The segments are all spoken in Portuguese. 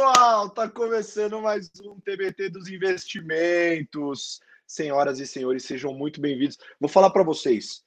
pessoal, tá começando mais um TBT dos investimentos. Senhoras e senhores, sejam muito bem-vindos. Vou falar para vocês,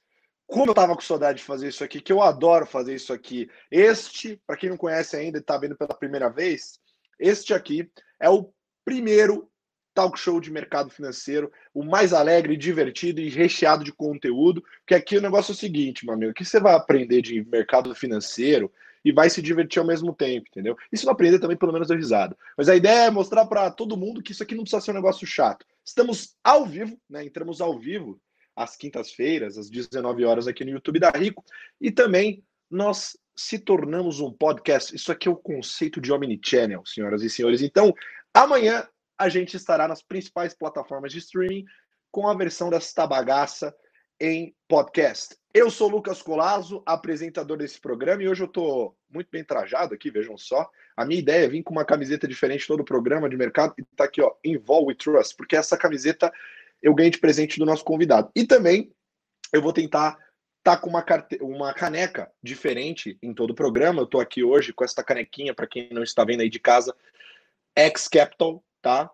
como eu tava com saudade de fazer isso aqui, que eu adoro fazer isso aqui. Este, para quem não conhece ainda e tá vendo pela primeira vez, este aqui é o primeiro talk show de mercado financeiro, o mais alegre, divertido e recheado de conteúdo. Que aqui o negócio é o seguinte, meu amigo, o que você vai aprender de mercado financeiro e vai se divertir ao mesmo tempo, entendeu? Se não aprender também, pelo menos deu risada. Mas a ideia é mostrar para todo mundo que isso aqui não precisa ser um negócio chato. Estamos ao vivo, né? Entramos ao vivo às quintas-feiras, às 19 horas aqui no YouTube da Rico. E também nós se tornamos um podcast. Isso aqui é o conceito de Omnichannel, senhoras e senhores. Então, amanhã a gente estará nas principais plataformas de streaming com a versão desta bagaça em podcast. Eu sou Lucas Colazo, apresentador desse programa, e hoje eu estou muito bem trajado aqui, vejam só. A minha ideia é vir com uma camiseta diferente todo o programa de mercado, e tá aqui, ó, Involve with Trust, porque essa camiseta eu ganhei de presente do nosso convidado. E também eu vou tentar tá com uma, carte... uma caneca diferente em todo o programa. Eu estou aqui hoje com essa canequinha, para quem não está vendo aí de casa, X Capital, tá?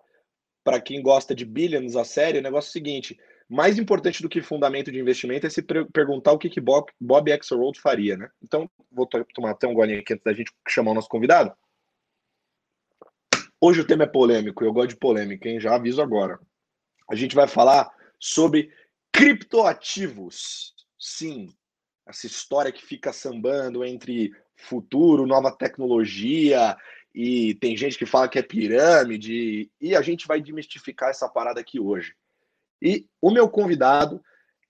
Para quem gosta de Billions, a série, o negócio é o seguinte: mais importante do que fundamento de investimento é se perguntar o que, que Bob, Bob Axelrod faria, né? Então, vou tomar até um golinho aqui antes da gente chamar o nosso convidado. Hoje o tema é polêmico, eu gosto de polêmica, hein? Já aviso agora. A gente vai falar sobre criptoativos. Sim, essa história que fica sambando entre futuro, nova tecnologia, e tem gente que fala que é pirâmide, e a gente vai desmistificar essa parada aqui hoje. E o meu convidado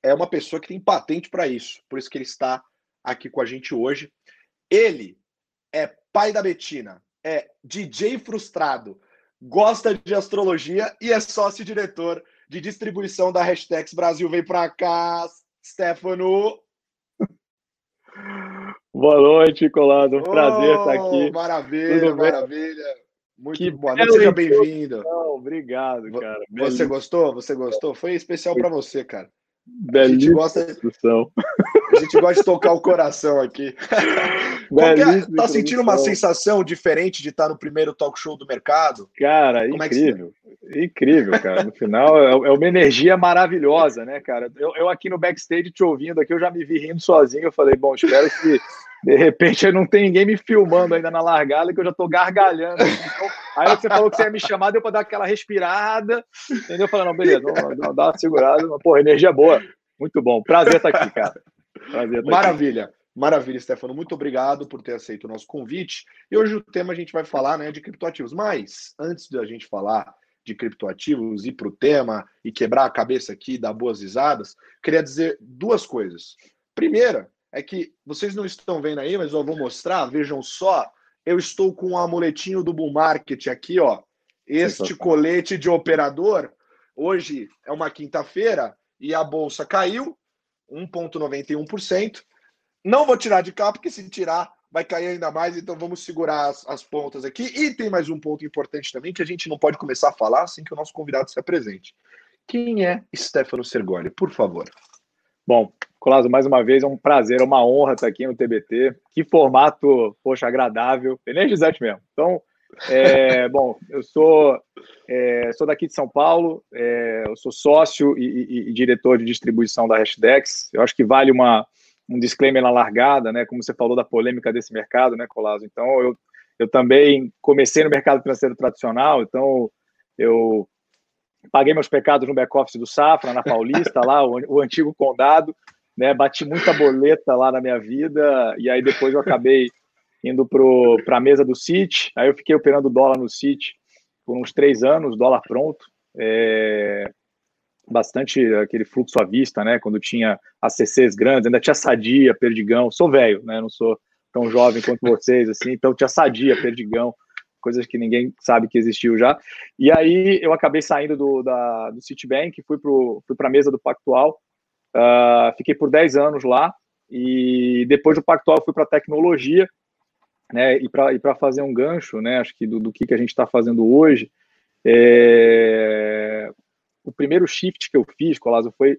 é uma pessoa que tem patente para isso, por isso que ele está aqui com a gente hoje. Ele é pai da Betina, é DJ frustrado, gosta de astrologia e é sócio-diretor de distribuição da Hashtags Brasil. Vem para cá, Stefano. Boa noite, Colado. Um prazer oh, estar aqui. Maravilha, maravilha. Muito que boa noite, seja bem-vindo. Obrigado, cara. Você Belíssimo. gostou? Você gostou? Foi especial para você, cara. Belíssima a gente gosta, a gente gosta de tocar o coração aqui. É, tá sentindo uma sensação diferente de estar no primeiro talk show do mercado? Cara, Como incrível. É incrível, cara. No final é, é uma energia maravilhosa, né, cara? Eu, eu aqui no backstage te ouvindo aqui, eu já me vi rindo sozinho. Eu falei, bom, espero que de repente não tem ninguém me filmando ainda na largada que eu já tô gargalhando. Então, aí você falou que você ia me chamar, deu para dar aquela respirada, entendeu? Falando, não, beleza, vamos dar uma segurada. Porra, energia boa. Muito bom. Prazer estar aqui, cara. Prazer estar Maravilha. Aqui. Maravilha, Stefano. Muito obrigado por ter aceito o nosso convite. E hoje o tema a gente vai falar né, de criptoativos. Mas, antes de a gente falar de criptoativos, ir para o tema e quebrar a cabeça aqui, dar boas risadas, queria dizer duas coisas. Primeira, é que vocês não estão vendo aí, mas eu vou mostrar. Vejam só, eu estou com o um amuletinho do Bull Market aqui, ó. Este colete de operador. Hoje é uma quinta-feira e a bolsa caiu 1,91%. Não vou tirar de cá, porque se tirar vai cair ainda mais, então vamos segurar as, as, pontas aqui. E tem mais um ponto importante também que a gente não pode começar a falar sem que o nosso convidado se apresente. Quem é Stefano Sergoli? Por favor. Bom, Colasso, mais uma vez, é um prazer, é uma honra estar aqui no TBT. Que formato, poxa, agradável, energizante mesmo. Então, é, bom, eu sou, é, sou daqui de São Paulo, é, eu sou sócio e, e, e, diretor de distribuição da Hashdex. Eu acho que vale uma, um disclaimer na largada, né? Como você falou da polêmica desse mercado, né, Colasso? Então, eu, eu também comecei no mercado financeiro tradicional, então eu paguei meus pecados no back-office do Safra, na Paulista, lá, o antigo condado, né? Bati muita boleta lá na minha vida e aí depois eu acabei indo para a mesa do City. Aí eu fiquei operando dólar no City por uns três anos, dólar pronto. É, bastante aquele fluxo à vista, né? Quando tinha ACCs grandes, ainda tinha Sadia, Perdigão. Sou velho, né? Não sou tão jovem quanto vocês, assim. Então tinha Sadia, Perdigão, coisas que ninguém sabe que existiu já. E aí eu acabei saindo do, da, do Citibank, fui para a mesa do Pactual Uh, fiquei por 10 anos lá e depois do Pactual fui para tecnologia, né? E para fazer um gancho, né? Acho que do, do que, que a gente está fazendo hoje. É... O primeiro shift que eu fiz, Colazo, foi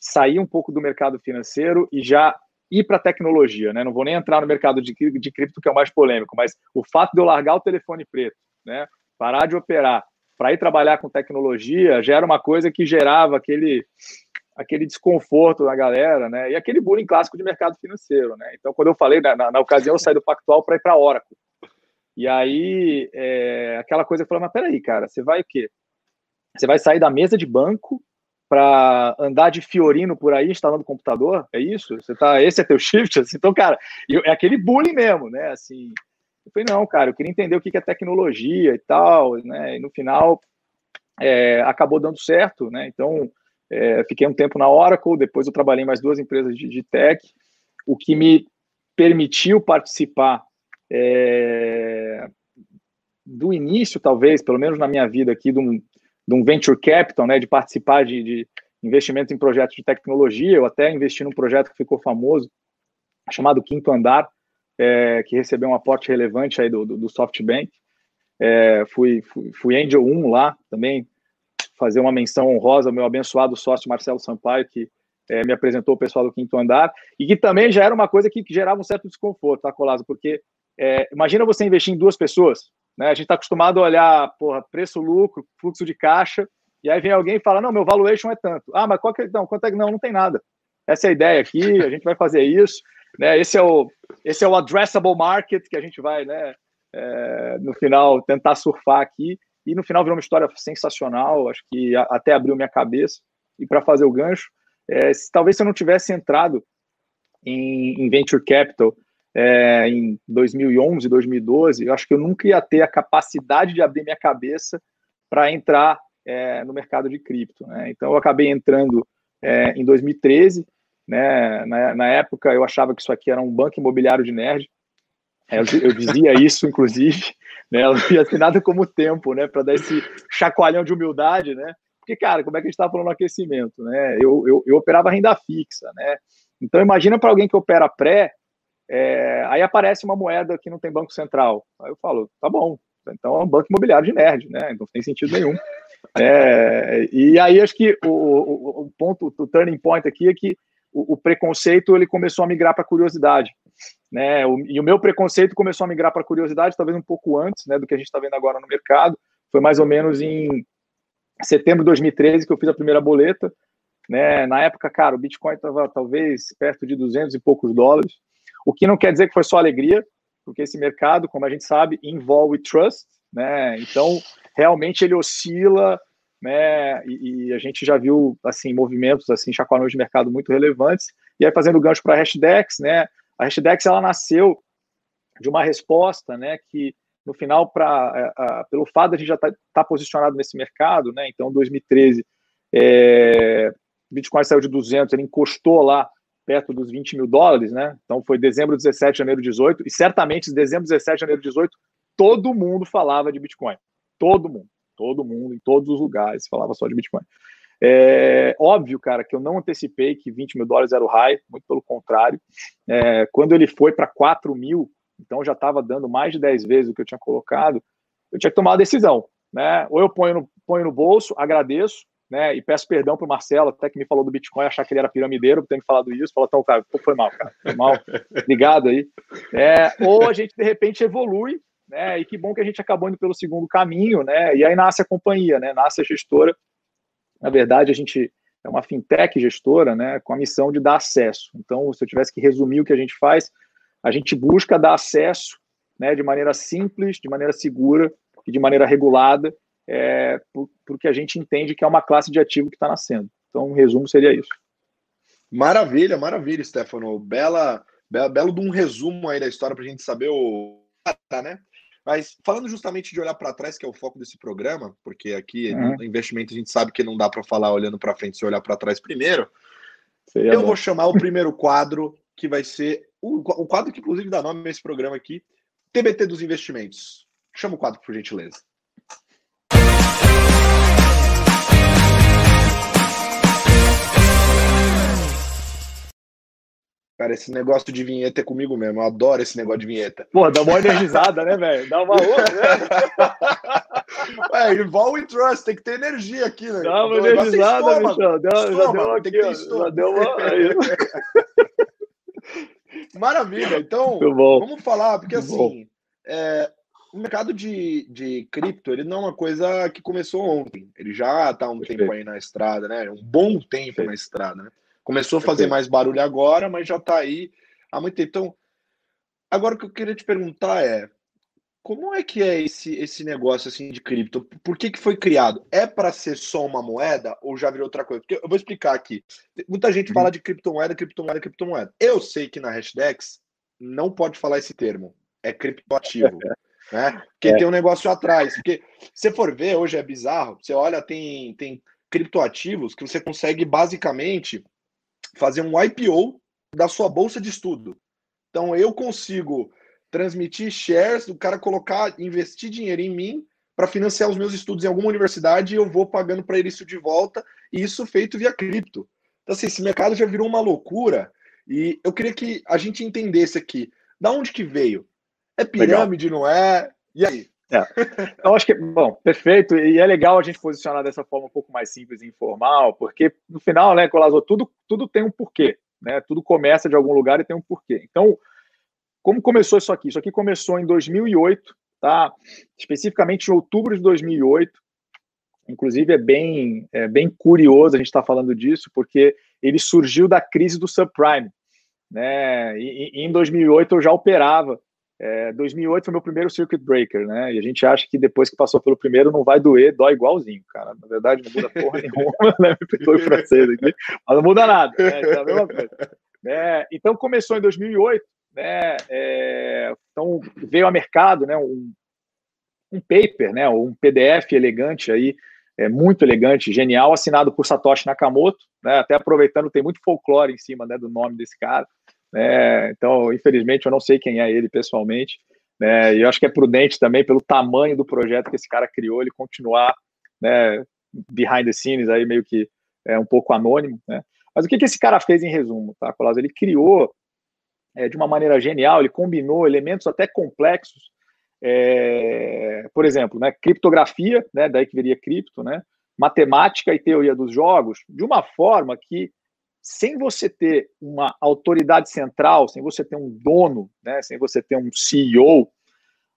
sair um pouco do mercado financeiro e já ir para tecnologia, né? Não vou nem entrar no mercado de, de cripto, que é o mais polêmico, mas o fato de eu largar o telefone preto né? Parar de operar para ir trabalhar com tecnologia já era uma coisa que gerava aquele aquele desconforto na galera, né? E aquele bullying clássico de mercado financeiro, né? Então, quando eu falei, na, na, na ocasião, eu saí do Pactual para ir para a Oracle. E aí, é, aquela coisa, eu falei, mas peraí, cara, você vai o quê? Você vai sair da mesa de banco para andar de fiorino por aí instalando computador? É isso? Você tá, esse é teu shift? Assim, então, cara, eu, é aquele bullying mesmo, né? Assim, eu falei, não, cara, eu queria entender o que é tecnologia e tal, né? E no final é, acabou dando certo, né? Então, é, fiquei um tempo na Oracle, depois eu trabalhei em mais duas empresas de, de tech, o que me permitiu participar é, do início, talvez, pelo menos na minha vida aqui, de um, de um venture capital, né, de participar de, de investimento em projetos de tecnologia. Eu até investi num projeto que ficou famoso, chamado Quinto Andar, é, que recebeu um aporte relevante aí do, do, do SoftBank. É, fui, fui, fui Angel 1 lá também, fazer uma menção honrosa ao meu abençoado sócio Marcelo Sampaio, que é, me apresentou o pessoal do Quinto Andar, e que também já era uma coisa que, que gerava um certo desconforto, tá, Colazo? Porque é, imagina você investir em duas pessoas, né? A gente está acostumado a olhar, porra, preço, lucro, fluxo de caixa, e aí vem alguém e fala, não, meu valuation é tanto. Ah, mas qual que é? Não, quanto é que não? Não tem nada. Essa é a ideia aqui, a gente vai fazer isso, né? Esse é o, esse é o addressable market que a gente vai, né? É, no final tentar surfar aqui e no final virou uma história sensacional, acho que até abriu minha cabeça. E para fazer o gancho, é, se, talvez se eu não tivesse entrado em, em Venture Capital é, em 2011, 2012, eu acho que eu nunca ia ter a capacidade de abrir minha cabeça para entrar é, no mercado de cripto. Né? Então, eu acabei entrando é, em 2013. Né? Na, na, época, eu achava que isso aqui era um banco imobiliário de nerd. É, eu, eu dizia isso, inclusive. Né? Eu não nada como tempo, né? Para dar esse chacoalhão de humildade, né? Porque, cara, como é que a gente estava falando aquecimento, né? Eu, eu, eu operava renda fixa, né? Então, imagina para alguém que opera pré, é, aí aparece uma moeda que não tem banco central. Aí eu falo, tá bom, então é um banco imobiliário de nerd, né? Então não tem sentido nenhum. É, e aí acho que o, o, o, ponto, o turning point aqui é que o, o preconceito ele começou a migrar para curiosidade né? O, e o meu preconceito começou a migrar para curiosidade, talvez um pouco antes, né, do que a gente está vendo agora no mercado. Foi mais ou menos em setembro de 2013 que eu fiz a primeira boleta, né? Na época, cara, o Bitcoin estava talvez perto de 200 e poucos dólares. O que não quer dizer que foi só alegria, porque esse mercado, como a gente sabe, envolve trust, né? Então, realmente ele oscila, né? E, e a gente já viu assim movimentos assim chacoalhões de mercado muito relevantes. E aí fazendo gancho para Hashdex, né? A Hashdex ela nasceu de uma resposta, né, que no final, pra, é, pelo fato de a gente já estar tá, tá posicionado nesse mercado, né, então 2013, é, Bitcoin saiu de 200, ele encostou lá perto dos 20 mil dólares, né, então foi dezembro 17, janeiro 18, e certamente dezembro 17, janeiro 18, todo mundo falava de Bitcoin, todo mundo, todo mundo, em todos os lugares falava só de Bitcoin. É óbvio, cara, que eu não antecipei que 20 mil dólares era o high, muito pelo contrário. É, quando ele foi para 4 mil, então já estava dando mais de 10 vezes o que eu tinha colocado, eu tinha que tomar uma decisão. Né? Ou eu ponho no, ponho no bolso, agradeço, né? E peço perdão para o Marcelo, até que me falou do Bitcoin, achar que ele era piramideiro, por ter me falado isso. Falou, então, cara, foi mal, cara, foi mal, obrigado aí. É, ou a gente, de repente, evolui, né? E que bom que a gente acabou indo pelo segundo caminho, né? E aí nasce a companhia, né? Nasce a gestora na verdade, a gente é uma fintech gestora, né, com a missão de dar acesso. Então, se eu tivesse que resumir o que a gente faz, a gente busca dar acesso, né, de maneira simples, de maneira segura e de maneira regulada, é, porque a gente entende que é uma classe de ativo que está nascendo. Então, um resumo seria isso. Maravilha, maravilha, Stefano. Bela, bela, belo de um resumo aí da história para a gente saber o. Né? Mas falando justamente de olhar para trás, que é o foco desse programa, porque aqui no investimento a gente sabe que não dá para falar olhando para frente se olhar para trás primeiro. Seria eu bom. vou chamar o primeiro quadro, que vai ser o, o quadro que inclusive dá nome a esse programa aqui, TBT dos investimentos. Chama o quadro, por gentileza. Cara, esse negócio de vinheta é comigo mesmo. Eu adoro esse negócio de vinheta. Pô, dá uma energizada, né, velho? Dá uma outra, né? Ué, Involve Trust, tem que ter energia aqui, né? Dá uma energizada, bichão. Deu, já deu aqui, ó, já deu uma... Maravilha. Então, vamos falar, porque Muito assim, é, o mercado de, de cripto, ele não é uma coisa que começou ontem. Ele já está um Perfeito. tempo aí na estrada, né? Um bom tempo Perfeito. na estrada, né? Começou a fazer mais barulho agora, mas já está aí há muito tempo. Então, agora o que eu queria te perguntar é, como é que é esse, esse negócio assim de cripto? Por que, que foi criado? É para ser só uma moeda ou já virou outra coisa? Porque eu vou explicar aqui. Muita gente uhum. fala de criptomoeda, criptomoeda, criptomoeda. Eu sei que na Hashdex não pode falar esse termo. É criptoativo. né? Porque é. tem um negócio atrás. Porque se for ver, hoje é bizarro. Você olha, tem, tem criptoativos que você consegue basicamente fazer um IPO da sua bolsa de estudo. Então eu consigo transmitir shares, o cara colocar, investir dinheiro em mim para financiar os meus estudos em alguma universidade e eu vou pagando para ele isso de volta, e isso feito via cripto. Então, assim, esse mercado já virou uma loucura e eu queria que a gente entendesse aqui, da onde que veio? É pirâmide, legal. não é? E aí? É. Eu acho que, bom, perfeito, e é legal a gente posicionar dessa forma um pouco mais simples e informal, porque no final, né, Colazo, tudo, tudo tem um porquê, né? Tudo começa de algum lugar e tem um porquê. Então, como começou isso aqui? Isso aqui começou em 2008, tá? Especificamente em outubro de 2008. Inclusive é bem, é bem curioso a gente estar tá falando disso, porque ele surgiu da crise do subprime, né? E, e em 2008 eu já operava. É, 2008 foi meu primeiro circuit breaker, né? E a gente acha que depois que passou pelo primeiro não vai doer, dói igualzinho, cara. Na verdade não muda porra nenhuma, né? Me perdoe o francês aqui, mas não muda nada, né? É a mesma coisa. É, então começou em 2008 né, é, então veio a mercado né, um, um paper, né, um PDF elegante aí, é, muito elegante, genial, assinado por Satoshi Nakamoto, né, até aproveitando, tem muito folclore em cima né, do nome desse cara, né, então, infelizmente, eu não sei quem é ele pessoalmente, né, e eu acho que é prudente também, pelo tamanho do projeto que esse cara criou, ele continuar né, behind the scenes, aí meio que é um pouco anônimo, né, mas o que, que esse cara fez em resumo, tá, Colasso? Ele criou é, de uma maneira genial, ele combinou elementos até complexos, é, por exemplo, né, criptografia, né, daí que viria cripto, né, matemática e teoria dos jogos, de uma forma que, sem você ter uma autoridade central, sem você ter um dono, né, sem você ter um CEO,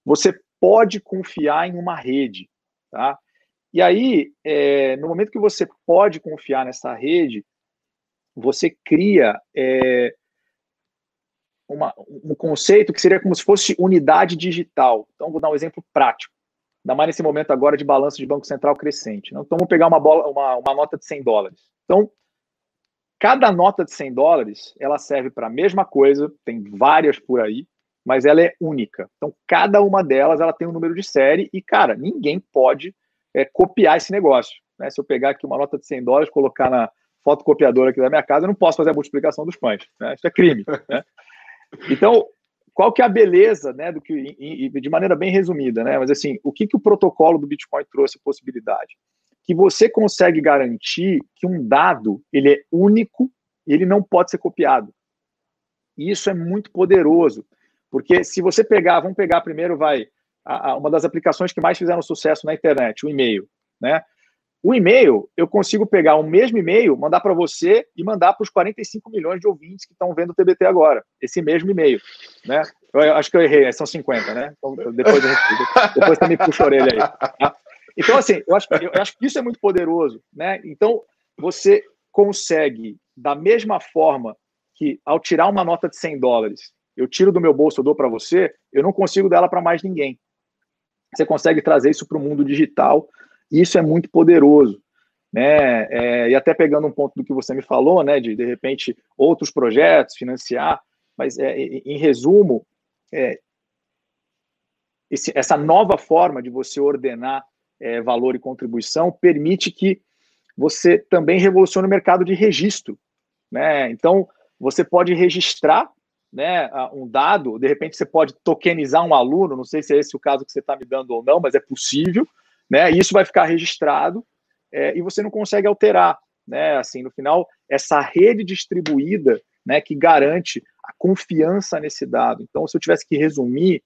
você pode confiar em uma rede, tá? E aí, é, no momento que você pode confiar nessa rede, você cria é, uma, um conceito que seria como se fosse unidade digital. Então, vou dar um exemplo prático. Ainda mais nesse momento agora de balanço de Banco Central crescente. Né? Então, vamos pegar uma, bola, uma, uma nota de 100 dólares. Então, cada nota de 100 dólares, ela serve para a mesma coisa, tem várias por aí, mas ela é única. Então, cada uma delas, ela tem um número de série e, cara, ninguém pode é, copiar esse negócio. Né? Se eu pegar aqui uma nota de 100 dólares, colocar na fotocopiadora aqui da minha casa, eu não posso fazer a multiplicação dos pães. Né? Isso é crime. Né? Então, qual que é a beleza, né, do que, de maneira bem resumida, né, mas assim, o que, que o protocolo do Bitcoin trouxe possibilidade? Que você consegue garantir que um dado, ele é único e ele não pode ser copiado. E isso é muito poderoso, porque se você pegar, vamos pegar primeiro, vai, a, a, uma das aplicações que mais fizeram sucesso na internet, o e-mail, né, o e-mail, eu consigo pegar o mesmo e-mail, mandar para você e mandar para os 45 milhões de ouvintes que estão vendo o TBT agora. Esse mesmo e-mail. Né? Eu, acho que eu errei, são 50, né? Então, depois, depois também puxa a orelha aí. Tá? Então, assim, eu acho, eu acho que isso é muito poderoso. Né? Então, você consegue, da mesma forma que ao tirar uma nota de 100 dólares, eu tiro do meu bolso, eu dou para você, eu não consigo dar ela para mais ninguém. Você consegue trazer isso para o mundo digital isso é muito poderoso. Né? É, e até pegando um ponto do que você me falou, né, de de repente outros projetos financiar, mas é, em resumo, é, esse, essa nova forma de você ordenar é, valor e contribuição permite que você também revolucione o mercado de registro, né? Então você pode registrar, né, um dado, de repente você pode tokenizar um aluno, não sei se é esse o caso que você está me dando ou não, mas é possível né? Isso vai ficar registrado é, e você não consegue alterar, né? Assim, no final, essa rede distribuída, né, que garante a confiança nesse dado. Então, se eu tivesse que resumir,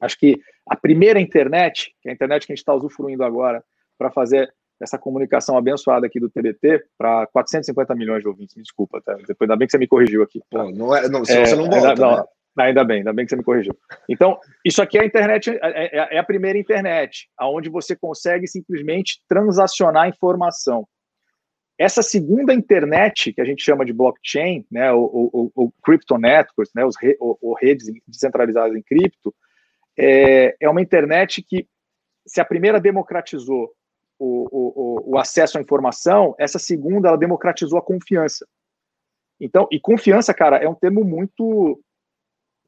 acho que a primeira internet, que é a internet que a gente está usufruindo agora para fazer essa comunicação abençoada aqui do TBT para 450 milhões de ouvintes. Me desculpa, tá? depois ainda bem que você me corrigiu aqui. Tá? Não, é, não, se é, você não volta. Não, né? Ainda bem, ainda bem que você me corrigiu. Então, isso aqui é a internet, é, é, é a primeira internet, aonde você consegue simplesmente transacionar informação. Essa segunda internet, que a gente chama de blockchain, né, o, o, o crypto networks, né, os re, o, o redes descentralizadas em cripto, é, é uma internet que, se a primeira democratizou o, o, o, acesso à informação, essa segunda ela democratizou a confiança. Então, e confiança, cara, é um termo muito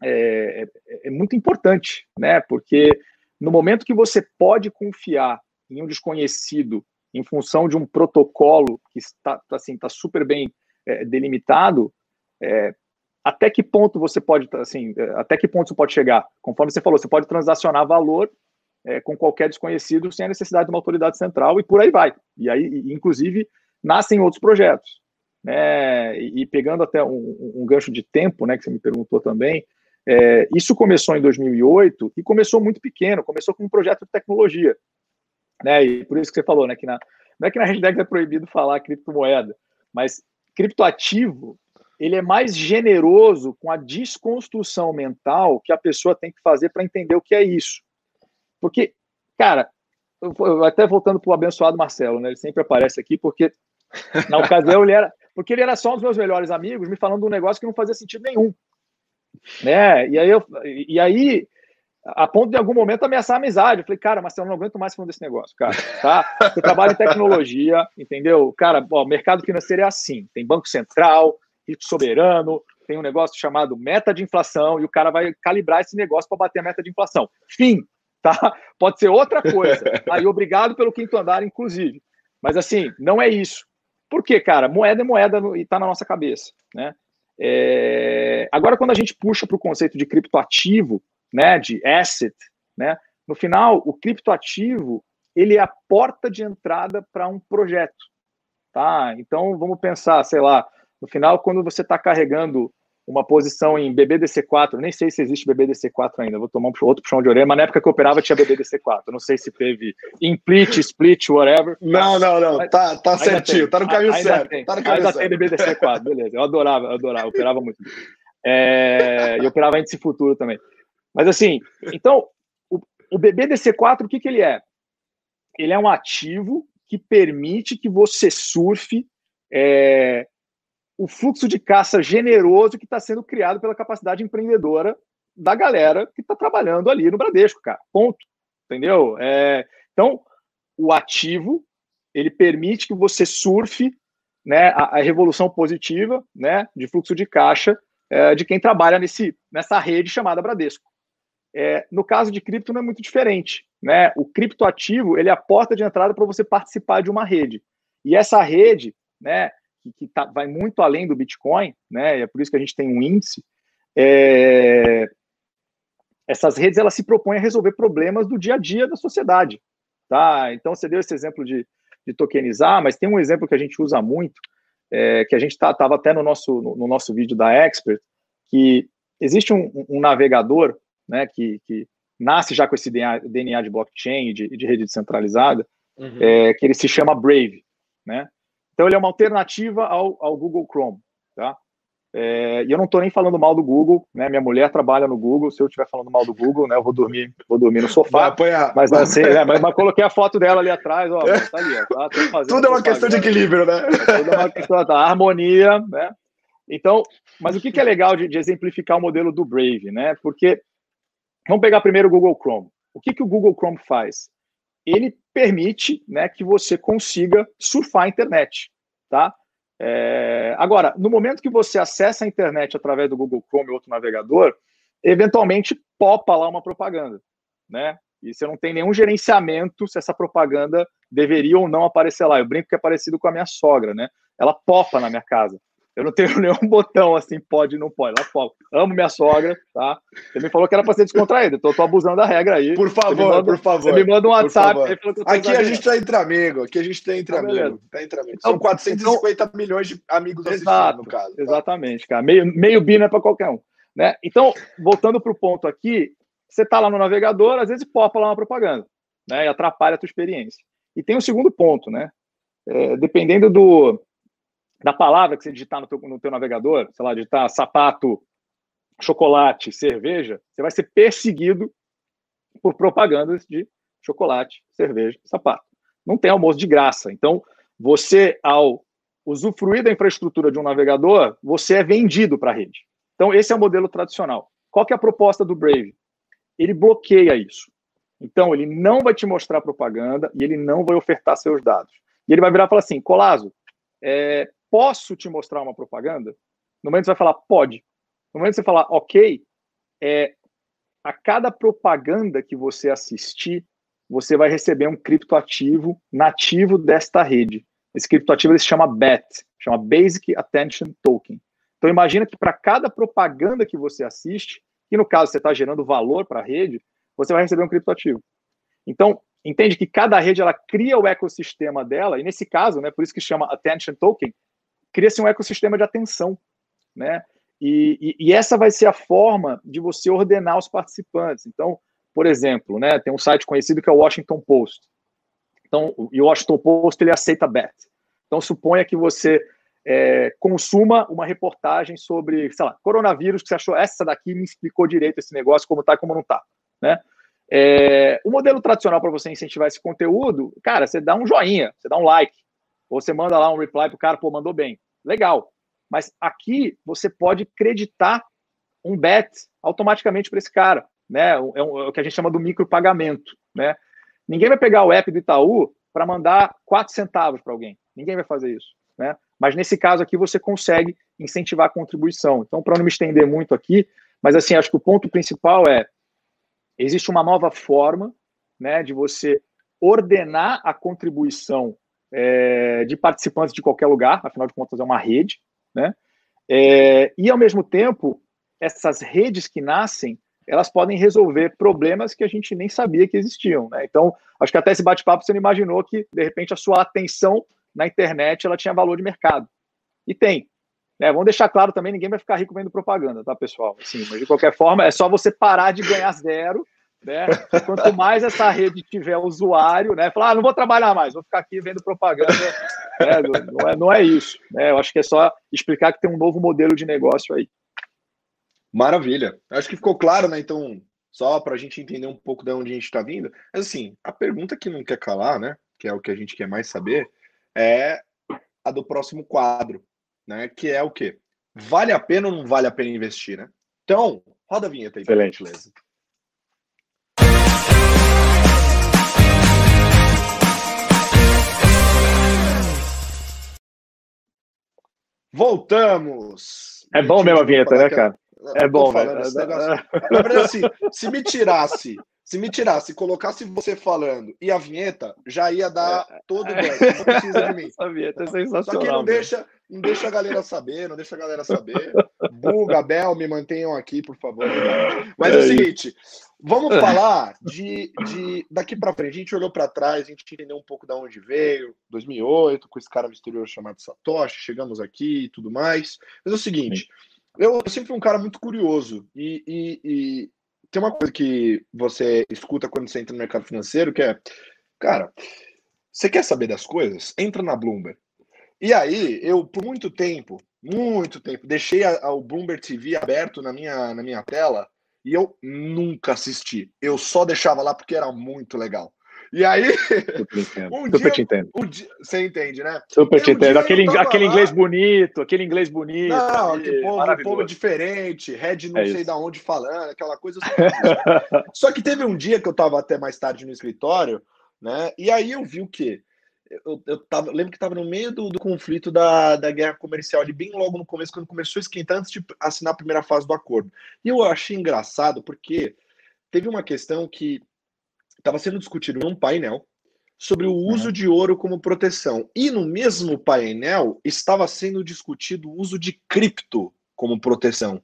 é, é, é, muito importante, né? Porque no momento que você pode confiar em um desconhecido em função de um protocolo que está assim está super bem é, delimitado, é, até que ponto você pode assim é, até que ponto você pode chegar? Conforme você falou, você pode transacionar valor é, com qualquer desconhecido sem a necessidade de uma autoridade central e por aí vai. E aí, inclusive, nascem outros projetos. Né? E, pegando até um, um, gancho de tempo, né, que você me perguntou também, é, isso começou em 2008 e começou muito pequeno, começou com um projeto de tecnologia. Né? E por isso que você falou, né, que na, não é que na realidade é proibido falar criptomoeda, mas criptoativo ele é mais generoso com a desconstrução mental que a pessoa tem que fazer para entender o que é isso. Porque, cara, eu, até voltando para o abençoado Marcelo, né? Ele sempre aparece aqui porque na ocasião ele era, porque ele era só um dos meus melhores amigos, me falando de um negócio que não fazia sentido nenhum, né? E aí eu, e aí a ponto de algum momento ameaçar a amizade. Eu falei, cara, Marcelo, não aguento mais falando desse negócio, cara, tá? Você trabalha em tecnologia, entendeu? Cara, ó, mercado financeiro é assim, tem banco central, soberano, tem um negócio chamado meta de inflação e o cara vai calibrar esse negócio para bater a meta de inflação. Fim tá? Pode ser outra coisa. Aí, obrigado pelo quinto andar, inclusive. Mas assim, não é isso. Por quê, cara? Moeda é moeda e está na nossa cabeça, né? É... Agora, quando a gente puxa para o conceito de criptoativo, né, de asset, né, no final, o criptoativo ele é a porta de entrada para um projeto, tá? Então, vamos pensar, sei lá, no final, quando você está carregando uma posição em BBDC4, nem sei se existe BBDC4 ainda, vou tomar um outro puxão de orelha, mas na época que eu operava tinha BBDC4, não sei se teve implit, split, whatever. Não, não, não, tá, tá certinho, tem, tá no caminho certo. Tem, tá no caminho ainda certo. tem BBDC4, beleza, eu adorava, eu adorava, eu operava muito. É, e operava índice futuro também. Mas assim, então, o, o BBDC4, o que, que ele é? Ele é um ativo que permite que você surfe é, o fluxo de caça generoso que está sendo criado pela capacidade empreendedora da galera que está trabalhando ali no Bradesco, cara. Ponto. Entendeu? É, então, o ativo ele permite que você surfe né, a, a revolução positiva né, de fluxo de caixa é, de quem trabalha nesse, nessa rede chamada Bradesco. É, no caso de cripto não é muito diferente. Né? O criptoativo ele é a porta de entrada para você participar de uma rede. E essa rede, né, que, que tá, vai muito além do Bitcoin, né? É por isso que a gente tem um índice. É, essas redes elas se propõem a resolver problemas do dia a dia da sociedade, tá? Então você deu esse exemplo de, de tokenizar, mas tem um exemplo que a gente usa muito, é, que a gente estava tá, até no nosso no, no, nosso vídeo da Expert, que existe um, um navegador, né? Que, que nasce já com esse DNA, DNA de blockchain, de, de rede descentralizada, uhum. é, que ele se chama Brave, né? Então, ele é uma alternativa ao, ao Google Chrome, tá? É, e eu não estou nem falando mal do Google, né? Minha mulher trabalha no Google. Se eu estiver falando mal do Google, né? Eu vou dormir, vou dormir no sofá. Vai apanhar. Mas assim, né, mas, mas, coloquei a foto dela ali atrás, ó, tá ali, ó, tá, Tudo é uma questão de equilíbrio, né? É, tudo é uma questão da harmonia, né? Então, mas o que, que é legal de, de, exemplificar o modelo do Brave, né? Porque vamos pegar primeiro o Google Chrome. O que, que o Google Chrome faz? Ele permite né, que você consiga surfar a internet, tá? É, agora, no momento que você acessa a internet através do Google Chrome ou outro navegador, eventualmente popa lá uma propaganda, né? E você não tem nenhum gerenciamento se essa propaganda deveria ou não aparecer lá. Eu brinco que é parecido com a minha sogra, né? Ela popa na minha casa. Eu não tenho nenhum botão assim, pode não pode. Ela pode. Amo minha sogra, tá? Você me falou que era para ser descontraído, então eu tô abusando da regra aí. Por favor, manda, por favor. Você me manda um WhatsApp. Aqui a gente tá entre amigos, aqui a gente tá entre ah, amigos. Tá entre amigos. São 450 então, milhões de amigos assistindo, exato, no caso. Tá? Exatamente, cara. Meio, meio bi não é para qualquer um. Né? Então, voltando para o ponto aqui, você tá lá no navegador, às vezes popa lá uma propaganda, né? E atrapalha a tua experiência. E tem o um segundo ponto, né? É, dependendo do, da palavra que você digitar no teu, no teu navegador, sei lá, digitar sapato chocolate, cerveja, você vai ser perseguido por propagandas de chocolate, cerveja, sapato. Não tem almoço de graça. Então, você, ao usufruir da infraestrutura de um navegador, você é vendido para a rede. Então, esse é o modelo tradicional. Qual que é a proposta do Brave? Ele bloqueia isso. Então, ele não vai te mostrar propaganda e ele não vai ofertar seus dados. E ele vai virar e falar assim, Colazo, é, posso te mostrar uma propaganda? No momento você vai falar, pode. No momento você falar, ok, é, a cada propaganda que você assistir, você vai receber um criptoativo nativo desta rede. Esse criptoativo ele se chama BAT, chama Basic Attention Token. Então imagina que para cada propaganda que você assiste, e no caso você está gerando valor para a rede, você vai receber um criptoativo. Então, entende que cada rede ela cria o ecossistema dela, e nesse caso, né, por isso que chama Attention Token, cria-se um ecossistema de atenção. Né? E, e, e, essa vai ser a forma de você ordenar os participantes. Então, por exemplo, né, tem um site conhecido que é o Washington Post. Então, e o Washington Post ele aceita bet. Então, suponha que você é, consuma uma reportagem sobre, sei lá, coronavírus, que você achou, essa daqui me explicou direito esse negócio, como tá e como não tá, né? É, o modelo tradicional para você incentivar esse conteúdo, cara, você dá um joinha, você dá um like, ou você manda lá um reply pro cara, pô, mandou bem. Legal. Mas aqui você pode creditar um bet automaticamente para esse cara, né? É, é, o que a gente chama do micropagamento, né? Ninguém vai pegar o app do Itaú para mandar 4 centavos para alguém. Ninguém vai fazer isso, né? Mas nesse caso aqui você consegue incentivar a contribuição. Então, para não me estender muito aqui, mas assim, acho que o ponto principal é existe uma nova forma né, de você ordenar a contribuição é, de participantes de qualquer lugar, afinal de contas é uma rede, né? É, e ao mesmo tempo, essas redes que nascem, elas podem resolver problemas que a gente nem sabia que existiam, né? Então, acho que até esse bate-papo você não imaginou que de repente a sua atenção na internet ela tinha valor de mercado. E tem. Né? Vamos deixar claro também, ninguém vai ficar rico vendo propaganda, tá, pessoal? Assim, mas de qualquer forma, é só você parar de ganhar zero. Né? Quanto mais essa rede tiver usuário, né? Falar, ah, não vou trabalhar mais, vou ficar aqui vendo propaganda. Né? Não, é, não é isso. Né? Eu acho que é só explicar que tem um novo modelo de negócio aí. Maravilha. Acho que ficou claro, né? Então, só para a gente entender um pouco de onde a gente está vindo. Mas assim, a pergunta que não quer calar, né? Que é o que a gente quer mais saber, é a do próximo quadro, né? Que é o quê? Vale a pena ou não vale a pena investir, né? Então, roda a vinheta aí. Excelente, Lesa. Voltamos! É bom mesmo a vinheta, né, cara? É bom, velho. Na verdade, assim, se me tirasse se me tirasse, colocasse você falando e a vinheta, já ia dar é. todo o. Não precisa de mim. Essa vinheta é sensacional. Só que não deixa, não deixa a galera saber, não deixa a galera saber. Buga, Bel, me mantenham aqui, por favor. Mas é, é o seguinte, vamos falar de, de daqui para frente. A gente olhou para trás, a gente entendeu um pouco de onde veio, 2008, com esse cara misterioso chamado Satoshi, chegamos aqui e tudo mais. Mas é o seguinte, eu, eu sempre fui um cara muito curioso e, e, e tem uma coisa que você escuta quando você entra no mercado financeiro, que é, cara, você quer saber das coisas? Entra na Bloomberg. E aí, eu, por muito tempo, muito tempo, deixei a, a, o Bloomberg TV aberto na minha, na minha tela e eu nunca assisti. Eu só deixava lá porque era muito legal. E aí. Super, um Super dia, te entendo. Um dia, você entende, né? Super te entendo. Aquele, aquele inglês bonito, aquele inglês bonito. Não, aquele povo, povo diferente, Red não é sei da onde falando, aquela coisa. Só que teve um dia que eu estava até mais tarde no escritório, né? E aí eu vi o quê? Eu, eu tava, lembro que estava no meio do, do conflito da, da guerra comercial, ali bem logo no começo, quando começou a esquentar, antes de assinar a primeira fase do acordo. E eu achei engraçado porque teve uma questão que estava sendo discutido num painel sobre o uso uhum. de ouro como proteção. E no mesmo painel estava sendo discutido o uso de cripto como proteção.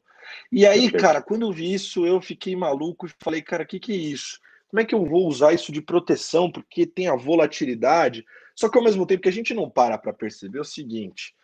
E aí, cara, quando eu vi isso, eu fiquei maluco e falei, cara, o que, que é isso? Como é que eu vou usar isso de proteção? Porque tem a volatilidade. Só que ao mesmo tempo que a gente não para para perceber o seguinte: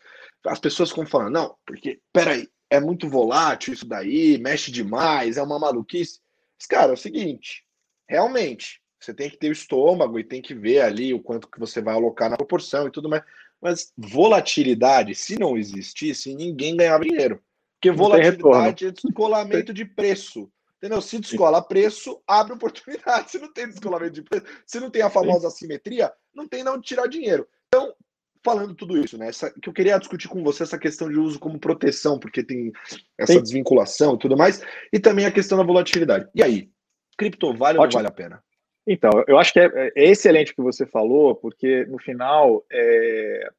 as pessoas ficam falando, não, porque, peraí, é muito volátil isso daí, mexe demais, é uma maluquice. Mas, cara, é o seguinte: realmente, você tem que ter o estômago e tem que ver ali o quanto que você vai alocar na proporção e tudo mais. Mas volatilidade, se não existisse, ninguém ganhava dinheiro. Porque volatilidade é descolamento de preço. Entendeu? Se descola preço, abre oportunidade. Se não tem descolamento de preço, se não tem a famosa assimetria, não tem de onde tirar dinheiro. Então, falando tudo isso, né? Essa, que eu queria discutir com você essa questão de uso como proteção, porque tem essa Sim. desvinculação e tudo mais, e também a questão da volatilidade. E aí, cripto vale Ótimo. ou não vale a pena? Então, eu acho que é, é, excelente o que você falou, porque no final é,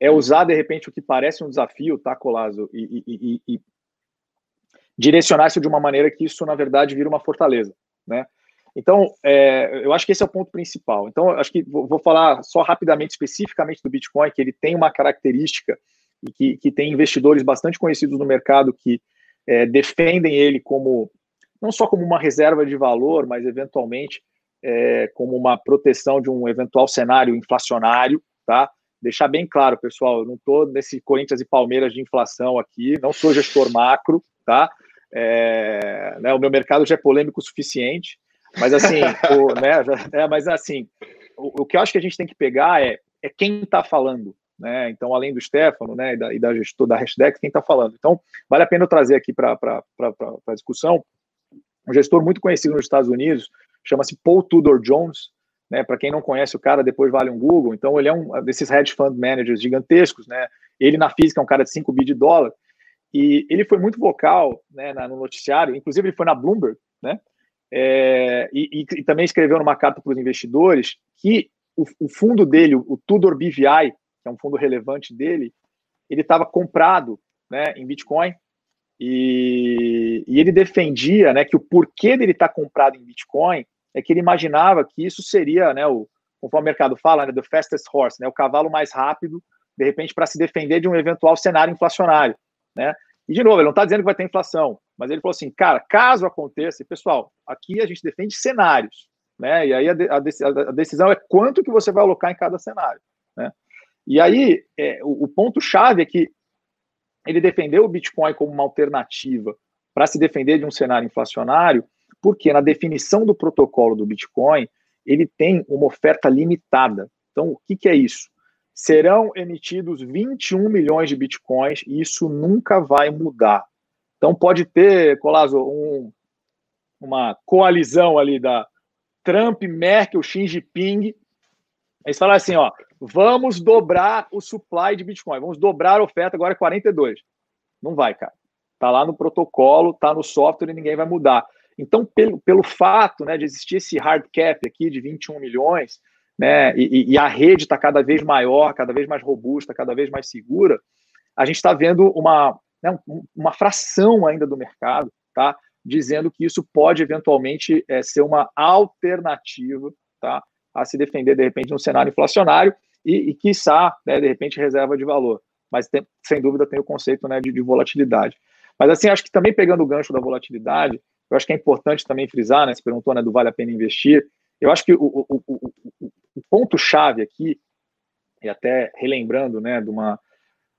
é, usar de repente o que parece um desafio, tá, Colazo, e, e, e, e direcionar isso de uma maneira que isso, na verdade, vira uma fortaleza, né? Então, é, eu acho que esse é o ponto principal. Então, acho que vou, vou, falar só rapidamente, especificamente do Bitcoin, que ele tem uma característica e que, que tem investidores bastante conhecidos no mercado que é, defendem ele como não só como uma reserva de valor, mas eventualmente é, como uma proteção de um eventual cenário inflacionário, tá? Deixar bem claro, pessoal, eu não estou nesse Corinthians e Palmeiras de inflação aqui, não sou gestor macro, tá? É, né, o meu mercado já é polêmico o suficiente, mas assim, o, né, é, mas assim, o, o, que eu acho que a gente tem que pegar é, é quem está falando, né? Então, além do Stefano, né, e da, e da gestor da hashtag, quem está falando. Então, vale a pena eu trazer aqui para a discussão um gestor muito conhecido nos Estados Unidos, chama-se Paul Tudor Jones, né? Para quem não conhece o cara, depois vale um Google. Então, ele é um desses hedge fund managers gigantescos, né? Ele na física é um cara de 5 bi de dólar. E ele foi muito vocal né, no noticiário, inclusive ele foi na Bloomberg, né? É, e, e, também escreveu numa carta para os investidores que o, o, fundo dele, o Tudor BVI, que é um fundo relevante dele, ele estava comprado né, em Bitcoin e, e, ele defendia né, que o porquê dele estar tá comprado em Bitcoin é que ele imaginava que isso seria, né, o, conforme o mercado fala, né, the fastest horse, né, o cavalo mais rápido, de repente, para se defender de um eventual cenário inflacionário. Né? E, de novo, ele não está dizendo que vai ter inflação, mas ele falou assim, cara, caso aconteça, pessoal, aqui a gente defende cenários, né? E aí a, a, a decisão é quanto que você vai alocar em cada cenário, né? E aí é, o, o ponto-chave é que ele defendeu o Bitcoin como uma alternativa para se defender de um cenário inflacionário, porque na definição do protocolo do Bitcoin, ele tem uma oferta limitada. Então, o que, que é isso? Serão emitidos 21 milhões de bitcoins e isso nunca vai mudar. Então pode ter, Colazo, um, uma coalizão ali da Trump, Merkel, Xi Jinping. Eles falaram assim, ó, vamos dobrar o supply de Bitcoin, vamos dobrar a oferta, agora é 42. Não vai, cara. Tá lá no protocolo, tá no software e ninguém vai mudar. Então, pelo, pelo fato né, de existir esse hard cap aqui de 21 milhões, né, e, e a rede está cada vez maior, cada vez mais robusta, cada vez mais segura, a gente está vendo uma, né, uma fração ainda do mercado, tá, dizendo que isso pode eventualmente é, ser uma alternativa, tá, a se defender de repente de um cenário inflacionário e, e quiçá, né, de repente, reserva de valor. Mas tem, sem dúvida tem o conceito né, de, de volatilidade. Mas assim, acho que também pegando o gancho da volatilidade, eu acho que é importante também frisar, né? Você perguntou né, do vale a pena investir. Eu acho que o, o, o, o ponto-chave aqui, e até relembrando né, de uma,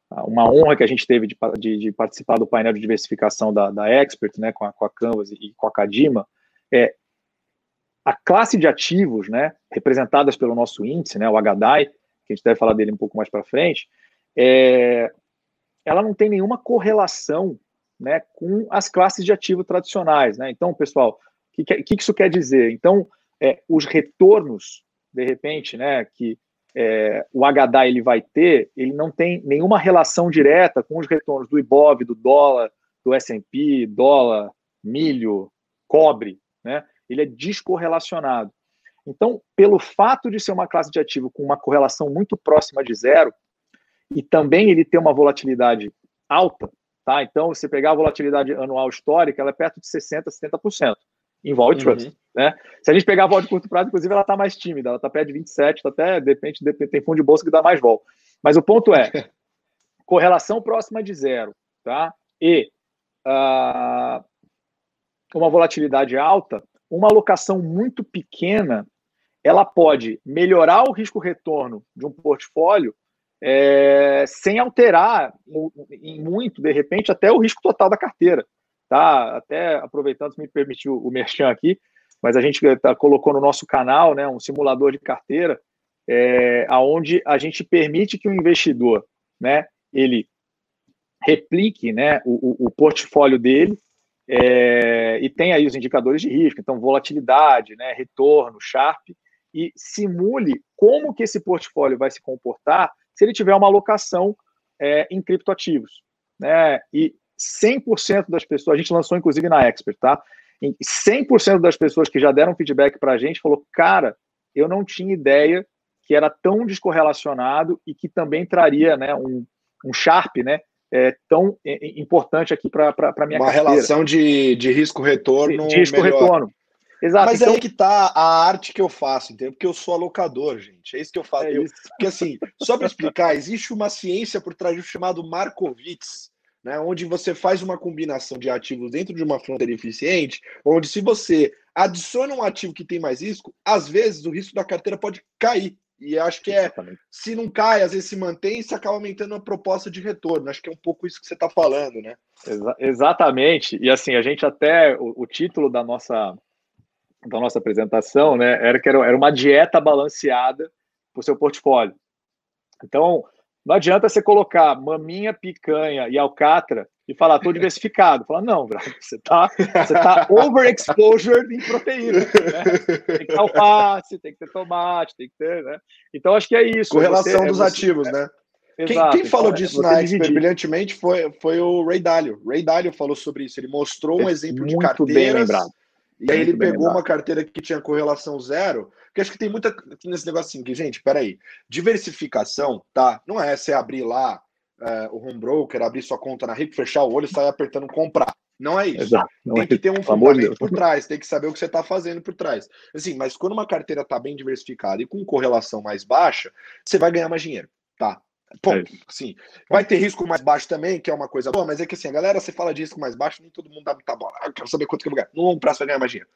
uma honra que a gente teve de, de, de participar do painel de diversificação da, da Expert, né, com a, com a Canvas e com a Cadima, é a classe de ativos, né, representadas pelo nosso índice, né, o HDAI, que a gente deve falar dele um pouco mais para frente, é, ela não tem nenhuma correlação né, com as classes de ativo tradicionais. Né? Então, pessoal, o que, que, isso quer dizer? Então, é, os retornos, de repente, né, que é, o HDA ele vai ter, ele não tem nenhuma relação direta com os retornos do IBOV, do dólar, do S&P, dólar, milho, cobre, né? Ele é descorrelacionado. Então, pelo fato de ser uma classe de ativo com uma correlação muito próxima de zero, e também ele ter uma volatilidade alta, tá? Então, você pegar a volatilidade anual histórica, ela é perto de 60%, 70% em Vol Trust. Uhum. Né? Se a gente pegar a vol de curto prazo, inclusive, ela está mais tímida, ela está perto de 27, tá até, de repente, tem fundo de bolsa que dá mais vol. Mas o ponto é, correlação próxima de zero, tá? E uh, uma volatilidade alta, uma alocação muito pequena, ela pode melhorar o risco-retorno de um portfólio é, sem alterar em muito, de repente, até o risco total da carteira tá? Até aproveitando, se me permitiu o merchan aqui, mas a gente tá, colocou no nosso canal, né, um simulador de carteira, é, aonde a gente permite que o investidor, né, ele replique né, o, o, o portfólio dele é, e tem aí os indicadores de risco, então volatilidade, né, retorno, Sharp, e simule como que esse portfólio vai se comportar se ele tiver uma alocação é, em criptoativos. Né? E 100% das pessoas, a gente lançou inclusive na Expert, tá? 100% das pessoas que já deram feedback para a gente falou, cara, eu não tinha ideia que era tão descorrelacionado e que também traria né, um, um Sharp né, é, tão importante aqui para a minha Uma carteira. relação de, de risco-retorno. De risco-retorno. Exato. Mas então... é aí que tá a arte que eu faço, entendeu? Porque eu sou alocador, gente. É isso que eu faço. É eu... Porque assim, só para explicar, existe uma ciência por trás do chamado Markowitz, né, onde você faz uma combinação de ativos dentro de uma fronteira eficiente, onde se você adiciona um ativo que tem mais risco, às vezes o risco da carteira pode cair. E acho que é, se não cai, às vezes se mantém, se acaba aumentando a proposta de retorno. Acho que é um pouco isso que você está falando, né? Exa exatamente. E assim, a gente até, o, o, título da nossa, da nossa apresentação, né, era que era, era uma dieta balanceada para o seu portfólio. Então, não adianta você colocar maminha, picanha e alcatra e falar, estou diversificado. Fala, não, você está você tá overexposure em proteína. Né? Tem que ter alface, tem que ter tomate, tem que ter, né? Então, acho que é isso. Correlação você, dos é você, ativos, né? Quem, quem, falou então, disso na Expert brilhantemente foi, foi o Ray Dalio. Ray Dalio falou sobre isso. Ele mostrou um é exemplo de carteiras. E aí ele pegou uma carteira que tinha correlação zero porque acho que tem muita nesse negócio assim, que, gente, peraí, diversificação, tá? Não é você abrir lá é, o home broker, abrir sua conta na RIC, fechar o olho e sair apertando comprar. Não é isso. Exato. tem é que ter um fundamento por trás, tem que saber o que você está fazendo por trás. Assim, mas quando uma carteira está bem diversificada e com correlação mais baixa, você vai ganhar mais dinheiro, tá? Ponto. É sim. Vai ter risco mais baixo também, que é uma coisa boa, mas é que assim, a galera, você fala de risco mais baixo, nem todo mundo dá muita bola. Ah, eu quero saber quanto que eu vou ganhar. No longo prazo vai ganhar mais dinheiro.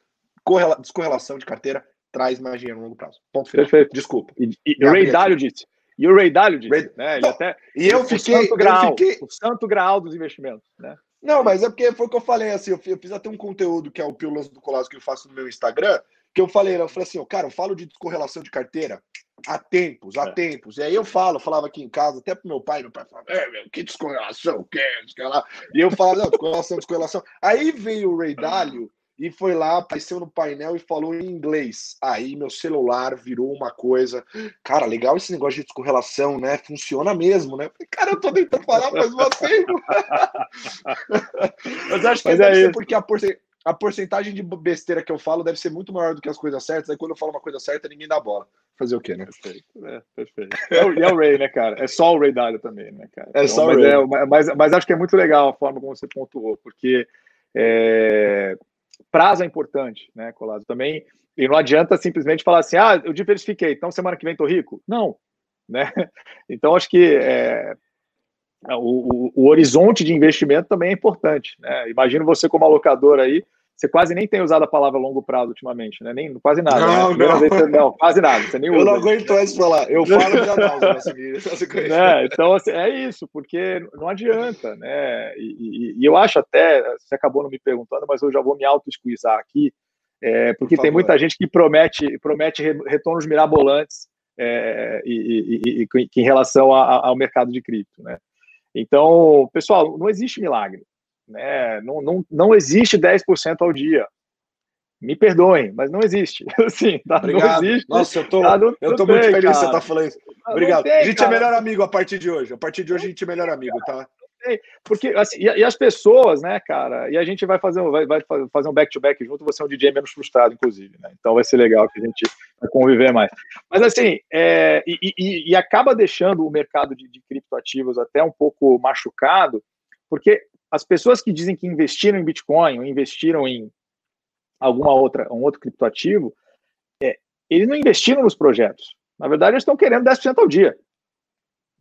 Correla... Descorrelação de carteira traz mais dinheiro no longo prazo. Ponto final. Perfeito. Desculpa. E, e o Ray Dalio disse. E o Ray Dalio disse, Ray... né? Ele até. E eu fiquei. O santo, grau, eu fiquei... o santo grau dos investimentos, né? Não, mas é porque foi o que eu falei, assim, eu fiz até um conteúdo que é o Pílulas do Colasso que eu faço no meu Instagram, que eu falei, eu falei assim, cara, eu falo de descorrelação de carteira há tempos, há é. tempos. E aí eu falo, falava aqui em casa, até pro meu pai, meu pai falava, é, meu, que descorrelação, que é, lá. E eu falava, não, descorrelação, descorrelação. Aí veio o Ray Dalio e foi lá, apareceu no painel e falou em inglês. Aí meu celular virou uma coisa. Cara, legal esse negócio de descorrelação, né? Funciona mesmo, né? Cara, eu tô tentando falar faz um tempo. Mas acho que Mas é deve ser porque a, porce... a porcentagem de besteira que eu falo deve ser muito maior do que as coisas certas. Aí quando eu falo uma coisa certa, ninguém dá bola. Fazer o quê, né? Perfeito, é, perfeito. É e é o Ray, né, cara? É só o Ray Dalio também, né, cara? É então, só mas, o Ray. É, mas, mas acho que é muito legal a forma como você pontuou, porque. É, prazo é importante, né, Colasso? Também, e não adianta simplesmente falar assim, ah, eu diversifiquei, então semana que vem tô rico. Não, né? Então, acho que é, o, o, o, horizonte de investimento também é importante, né? Imagino você como alocador aí, você quase nem tem usado a palavra longo prazo ultimamente, né? Nem, quase nada. Não, né? não. Você, não. Quase nada. Você nem eu usa. não aguento mais falar. Eu falo já não. né? Então, assim, é isso, porque não adianta, né? E, e, e, eu acho até, você acabou não me perguntando, mas eu já vou me auto-esquizar aqui, é, porque Por tem muita gente que promete, promete retornos mirabolantes é, e, e, em relação a, ao mercado de cripto, né? Então, pessoal, não existe milagre. Né? Não, não, não existe 10% ao dia. Me perdoem, mas não existe. Sim, tá, Obrigado. Não existe. Nossa, eu tô, tá, eu tô muito feliz cara. que você tá falando isso. Obrigado. Tem, a gente é cara. é melhor amigo a partir de hoje. A partir de hoje a gente é melhor amigo, tá? Porque, assim, e, as pessoas, né, cara, e a gente vai fazer, vai, vai fazer um back-to-back -back junto, você é um DJ menos frustrado, inclusive, né? Então vai ser legal que a gente vai conviver mais. Mas, assim, é, e, e, e, acaba deixando o mercado de, de criptoativos até um pouco machucado, porque as pessoas que dizem que investiram em Bitcoin ou investiram em alguma outra, um outro criptoativo, é, eles não investiram nos projetos. Na verdade, eles estão querendo 10% ao dia.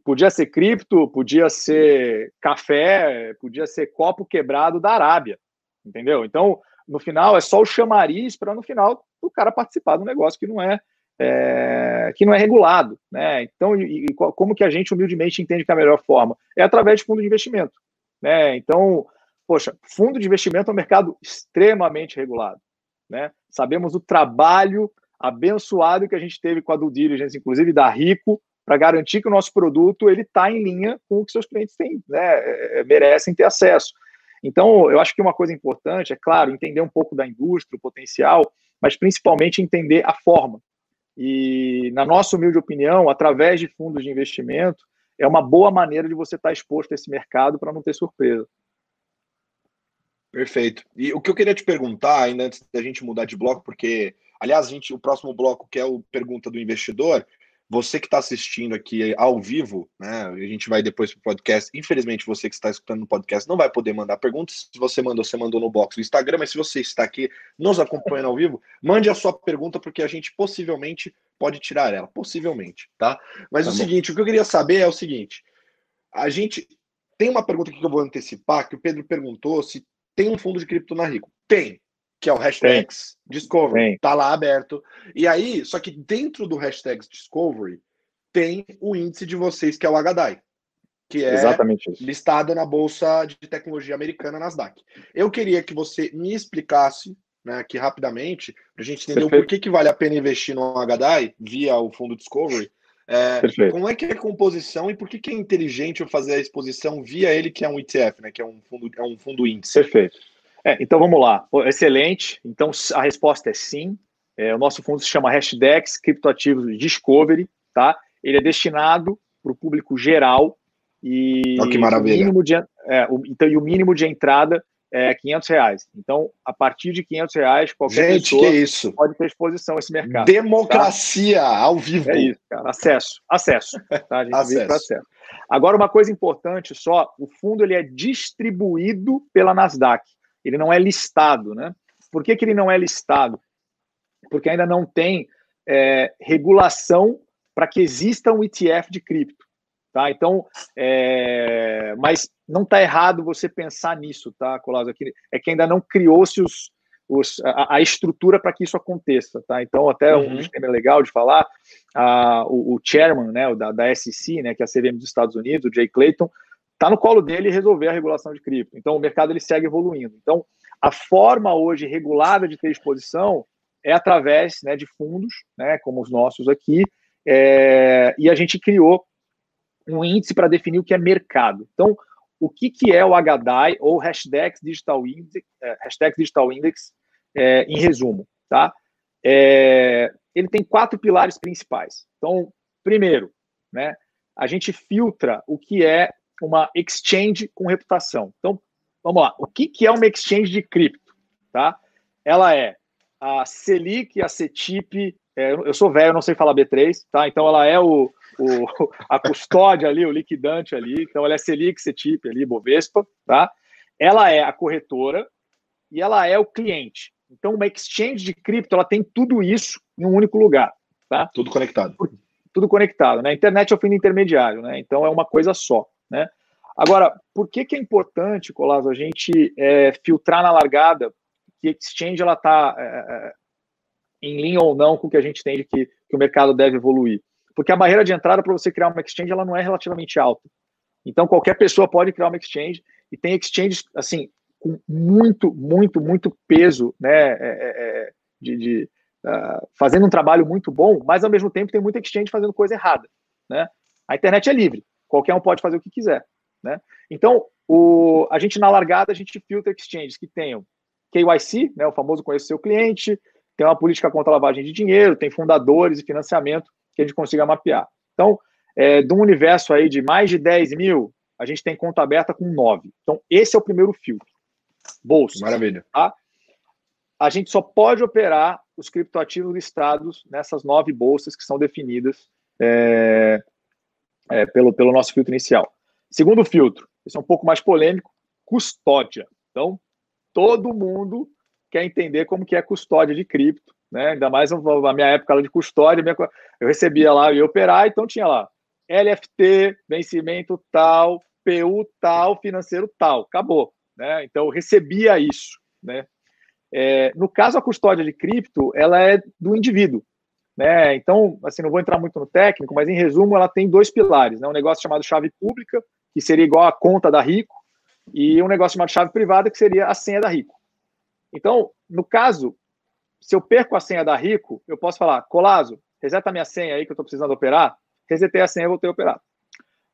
Podia ser cripto, podia ser café, podia ser copo quebrado da Arábia, entendeu? Então, no final, é só o chamariz para no final o cara participar do negócio que não é, é, que não é regulado, né? Então, e, e, como que a gente humildemente entende que é a melhor forma? É através de fundo de investimento. Né? Então, poxa, fundo de investimento é um mercado extremamente regulado. Né? Sabemos o trabalho abençoado que a gente teve com a due diligence, inclusive da Rico, para garantir que o nosso produto ele está em linha com o que seus clientes têm, né, é, merecem ter acesso. Então, eu acho que uma coisa importante é, claro, entender um pouco da indústria, o potencial, mas principalmente entender a forma. E, na nossa humilde opinião, através de fundos de investimento, é uma boa maneira de você estar exposto a esse mercado para não ter surpresa. Perfeito. E o que eu queria te perguntar, ainda antes da gente mudar de bloco, porque, aliás, gente, o próximo bloco, que é o Pergunta do Investidor, você que está assistindo aqui ao vivo, né? A gente vai depois para o podcast. Infelizmente, você que está escutando no podcast não vai poder mandar perguntas. Se você mandou, você mandou no box do Instagram, mas se você está aqui nos acompanhando ao vivo, mande a sua pergunta, porque a gente possivelmente pode tirar ela. Possivelmente, tá? Mas tá o bom. seguinte, o que eu queria saber é o seguinte: a gente tem uma pergunta que eu vou antecipar, que o Pedro perguntou se tem um fundo de cripto na Rico. Tem que é o hashtag Discovery, tem. tá lá aberto. E aí, só que dentro do hashtag Discovery tem o índice de vocês, que é o HDAI, que é Exatamente listado na Bolsa de Tecnologia Americana, Nasdaq. Eu queria que você me explicasse né, aqui rapidamente, para a gente entender Perfeito. o porquê que vale a pena investir no HDAI via o fundo Discovery. É, como é que é a composição e por que, que é inteligente eu fazer a exposição via ele, que é um ETF, né, que é um fundo, é um fundo índice? Perfeito. É, então vamos lá. Excelente. Então a resposta é sim. É, o nosso fundo se chama Hashdex Criptoativos Discovery, tá? Ele é destinado para o público geral e oh, que maravilha. O mínimo de, é, o, então, e o mínimo de entrada é 500 reais. Então, a partir de 500 reais, qualquer Gente, pessoa que isso? pode ter exposição a esse mercado. Democracia tá? ao vivo. É isso, cara. Acesso, acesso. Tá? A gente acesso. acesso. Agora, uma coisa importante só, o fundo ele é distribuído pela Nasdaq ele não é listado, né? Por que, que ele não é listado? Porque ainda não tem é, regulação para que exista um ETF de cripto, tá? Então, é, mas não está errado você pensar nisso, tá, Colasso? É que ainda não criou-se os, os, a, a, estrutura para que isso aconteça, tá? Então, até uhum. um tema legal de falar, a, o, o, chairman, né, o da, da SEC, né, que é a CVM dos Estados Unidos, o Jay Clayton, está no colo dele resolver a regulação de cripto. Então, o mercado ele segue evoluindo. Então, a forma hoje regulada de ter exposição é através né, de fundos, né, como os nossos aqui, é, e a gente criou um índice para definir o que é mercado. Então, o que, que é o HDAI ou Hashtag Digital Index, é, hashtag Digital Index é, em resumo, tá? É, ele tem quatro pilares principais. Então, primeiro, né, a gente filtra o que é uma exchange com reputação. Então, vamos lá. O que, que é uma exchange de cripto? Tá? Ela é a Selic, a CETIP, é, eu sou velho, não sei falar B3, tá? Então ela é o, o, a custódia ali, o liquidante ali. Então ela é Selic, CETIP ali, Bovespa, tá? Ela é a corretora e ela é o cliente. Então uma exchange de cripto, ela tem tudo isso em um único lugar, tá? Tudo conectado. Tudo conectado, né? Internet é o fim do intermediário, né? Então é uma coisa só. Né? Agora, por que, que é importante, Colasso, a gente é, filtrar na largada que exchange ela está é, é, em linha ou não com o que a gente entende que, que o mercado deve evoluir? Porque a barreira de entrada para você criar uma exchange ela não é relativamente alta. Então, qualquer pessoa pode criar uma exchange e tem exchanges assim com muito, muito, muito peso, né, é, é, é de, de uh, fazendo um trabalho muito bom, mas ao mesmo tempo tem muita exchange fazendo coisa errada, né? A internet é livre, qualquer um pode fazer o que quiser. Né? Então, o, a gente na largada, a gente filtra exchanges que tenham KYC, né, o famoso conhecer seu cliente, tem uma política contra a lavagem de dinheiro, tem fundadores e financiamento que a gente consiga mapear. Então, é, de um universo aí de mais de 10 mil, a gente tem conta aberta com 9. Então, esse é o primeiro filtro. Bolsa. Maravilha. Tá? A gente só pode operar os criptoativos listados nessas nove bolsas que são definidas é, é, pelo, pelo nosso filtro inicial. Segundo filtro, esse é um pouco mais polêmico, custódia. Então, todo mundo quer entender como que é custódia de cripto, né? Ainda mais na minha época de custódia, eu recebia lá e operar, então tinha lá LFT, vencimento tal, PU tal, financeiro tal, acabou, né? Então eu recebia isso, né? É, no caso a custódia de cripto, ela é do indivíduo. Né? Então, assim, não vou entrar muito no técnico, mas em resumo, ela tem dois pilares, né? Um negócio chamado chave pública, que seria igual a conta da Rico, e um negócio chamado chave privada, que seria a senha da Rico. Então, no caso, se eu perco a senha da Rico, eu posso falar, Colazo, reseta minha senha aí que eu estou precisando operar. resetei a senha e voltei a operar.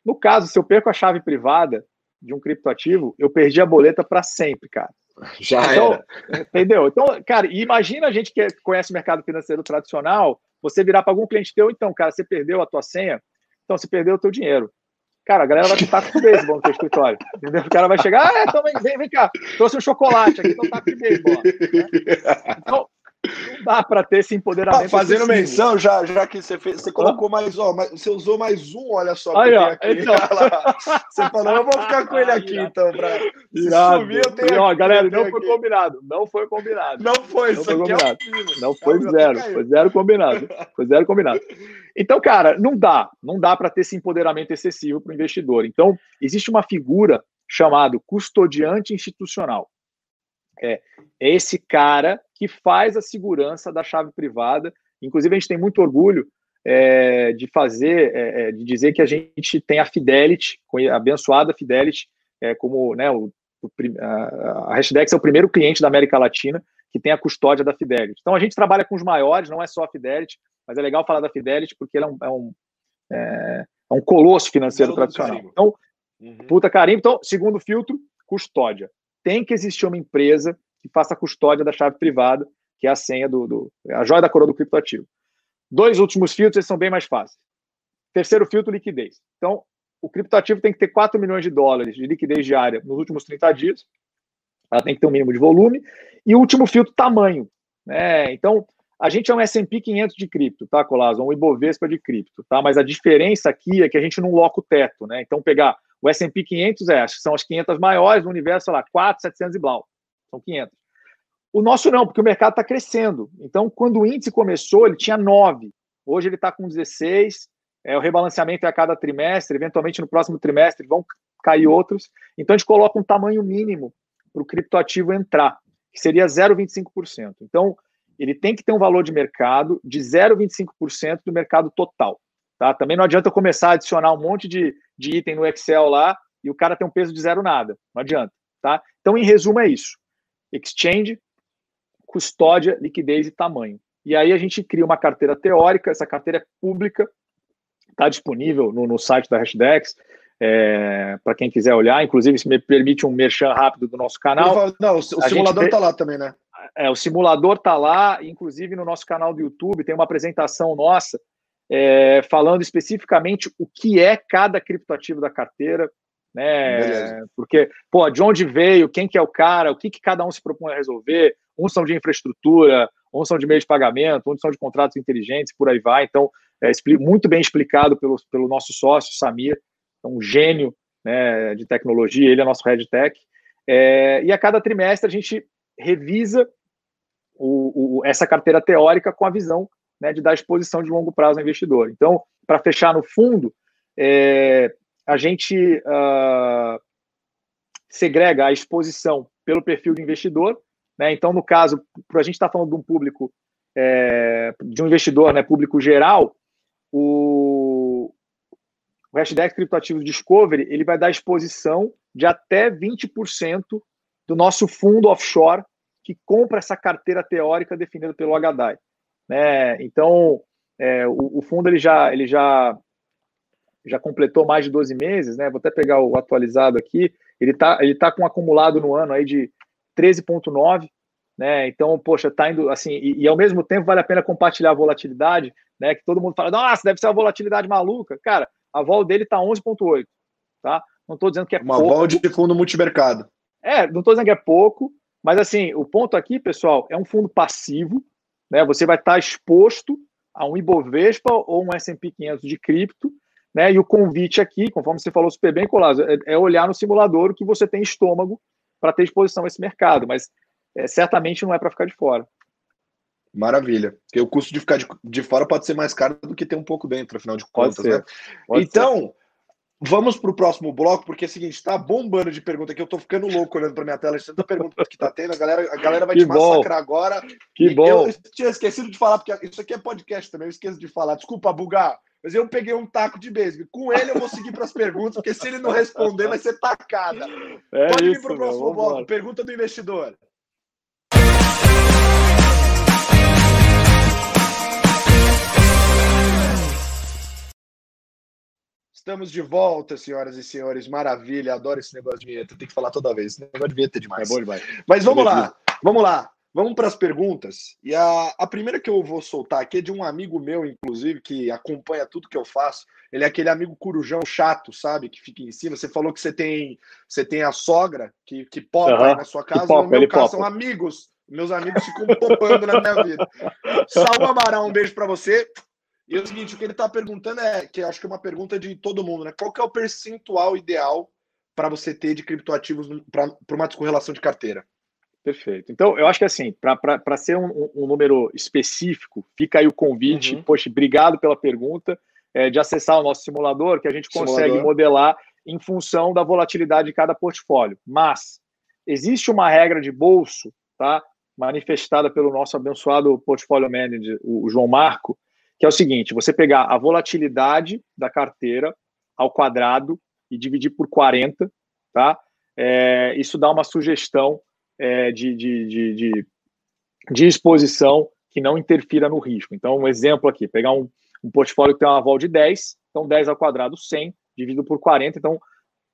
No caso, se eu perco a chave privada de um criptoativo, eu perdi a boleta para sempre, cara. Já então, era. Entendeu? Então, cara, imagina a gente que conhece o mercado financeiro tradicional, você virar para algum cliente teu, então, cara, você perdeu a tua senha, então você perdeu o teu dinheiro. Cara, a galera vai estar com beisebol no teu escritório. Entendeu? O cara vai chegar, ah, então vem, vem, vem cá, trouxe um chocolate aqui, então tá com beisebol. Né? Então, não dá para ter esse empoderamento. Ah, fazendo menção, já, já que você fez, você colocou ah? mais, ó, você usou mais um, olha só. Aí, ó, aqui. Então... você falou, eu vou ficar com ele aqui, então, para sumir, eu tenho. ó, galera, não foi combinado. Não foi combinado. Não foi, não foi combinado. É não foi é zero. Foi zero combinado. Foi zero combinado. Então, cara, não dá. Não dá para ter esse empoderamento excessivo para o investidor. Então, existe uma figura chamada custodiante institucional. É, é esse cara que faz a segurança da chave privada. Inclusive, a gente tem muito orgulho é, de fazer, é, é de dizer que a gente tem a Fidelity, a abençoada Fidelity, é, como né, o, o, a Hashdex é o primeiro cliente da América Latina que tem a custódia da Fidelity. Então, a gente trabalha com os maiores, não é só a Fidelity, mas é legal falar da Fidelity porque ele é um, é um, é, é um colosso financeiro tradicional. Então, uhum. puta carimbo. Então, segundo filtro, custódia tem que existir uma empresa que faça a custódia da chave privada, que é a senha do, do a joia da coroa do criptoativo. Dois últimos filtros são bem mais fáceis. Terceiro filtro, liquidez. Então, o criptoativo tem que ter 4 milhões de dólares de liquidez diária nos últimos 30 dias. Ela tem que ter um mínimo de volume. E o último filtro, tamanho. Né? Então, a gente é um S&P 500 de cripto, tá, Colazo? Um Ibovespa de cripto, tá? Mas a diferença aqui é que a gente não loca o teto, né? Então, pegar o S&P 500 é, são as 500 maiores no universo, sei lá, 4, 700 e blau. São 500. O nosso não, porque o mercado está crescendo. Então, quando o índice começou, ele tinha 9. Hoje ele está com 16. É, o rebalanceamento é a cada trimestre. Eventualmente, no próximo trimestre, vão cair outros. Então, a gente coloca um tamanho mínimo para o criptoativo entrar, que seria 0,25%. Então, ele tem que ter um valor de mercado de 0,25% do mercado total. Tá? Também não adianta começar a adicionar um monte de, de item no Excel lá e o cara tem um peso de zero nada. Não adianta. Tá? Então, em resumo, é isso. Exchange, custódia, liquidez e tamanho. E aí a gente cria uma carteira teórica, essa carteira é pública, está disponível no, no, site da Hashdex, é, para quem quiser olhar, inclusive se me permite um merchan rápido do nosso canal. Não, o, o simulador está lá também, né? É, o simulador está lá, inclusive no nosso canal do YouTube tem uma apresentação nossa é, falando especificamente o que é cada criptoativo da carteira, né? Beleza. Porque, pô, de onde veio, quem que é o cara, o que, que cada um se propõe a resolver, uns são de infraestrutura, uns são de meio de pagamento, uns são de contratos inteligentes, por aí vai. Então, é muito bem explicado pelo, pelo nosso sócio, Samir, é um gênio né, de tecnologia, ele é nosso head tech. É, e a cada trimestre a gente revisa o, o, essa carteira teórica com a visão né, de dar exposição de longo prazo ao investidor. Então, para fechar no fundo, é, a gente uh, segrega a exposição pelo perfil de investidor. Né? Então, no caso, para a gente estar tá falando de um público, é, de um investidor né, público geral, o, o Hashdex Criptoativos Discovery ele vai dar exposição de até 20% do nosso fundo offshore que compra essa carteira teórica definida pelo HDAI. Né? Então, é, o, o, fundo ele já, ele já, já completou mais de 12 meses, né? Vou até pegar o atualizado aqui. Ele está ele tá com um acumulado no ano aí de 13,9, né? Então, poxa, tá indo assim, e, e, ao mesmo tempo vale a pena compartilhar a volatilidade, né? Que todo mundo fala, nossa, deve ser uma volatilidade maluca. Cara, a vol dele tá 11,8, tá? Não estou dizendo que é uma pouco. vol de fundo multimercado. É, não estou dizendo que é pouco, mas assim, o ponto aqui, pessoal, é um fundo passivo, né? Você vai estar exposto a um Ibovespa ou um S&P 500 de cripto, né? E o convite aqui, conforme você falou super bem, Colasso, é, é olhar no simulador o que você tem estômago para ter exposição a esse mercado, mas é, certamente não é para ficar de fora. Maravilha. Porque o custo de ficar de, de, fora pode ser mais caro do que ter um pouco dentro, afinal de contas, pode né? Pode então, ser. Vamos para o próximo bloco, porque é o seguinte, está bombando de pergunta aqui. Eu estou ficando louco olhando para minha tela de tanta pergunta que está tendo. A galera, a galera vai que te bom. massacrar agora. Que bom. Eu tinha esquecido de falar, porque isso aqui é podcast também, eu esqueço de falar. Desculpa, Bugar, mas eu peguei um taco de beisebol. Com ele eu vou seguir para as perguntas, porque se ele não responder, vai ser tacada. É Pode isso, vir para o próximo bloco. Pergunta do investidor. Estamos de volta, senhoras e senhores. Maravilha, adoro esse negócio de vinheta. Tem que falar toda vez. Esse negócio de vinheta é demais. É bom demais. Mas vamos lá, vamos lá. Vamos para as perguntas. E a, a primeira que eu vou soltar aqui é de um amigo meu, inclusive, que acompanha tudo que eu faço. Ele é aquele amigo corujão chato, sabe? Que fica em cima. Você falou que você tem, você tem a sogra que, que popa aí na sua casa. popa, no meu caso, popa. são amigos. Meus amigos ficam popando na minha vida. Salve Amaral, um beijo para você. E é o seguinte, o que ele está perguntando é, que acho que é uma pergunta de todo mundo, né? Qual que é o percentual ideal para você ter de criptoativos para uma descorrelação de carteira? Perfeito. Então, eu acho que assim, para ser um, um- número específico, fica aí o convite. Uhum. Poxa, obrigado pela pergunta, é, de acessar o nosso simulador, que a gente consegue Simulador. modelar em função da volatilidade de cada portfólio. Mas existe uma regra de bolso, tá? Manifestada pelo nosso abençoado portfólio manager, o o João Marco, que é o seguinte: você pegar a volatilidade da carteira ao quadrado e dividir por 40, tá? É, isso dá uma sugestão é, de, de, de, de, de exposição que não interfira no risco. Então, um exemplo aqui, pegar um, um portfólio que tem uma vol de 10, então 10 ao quadrado 100, dividido por 40, então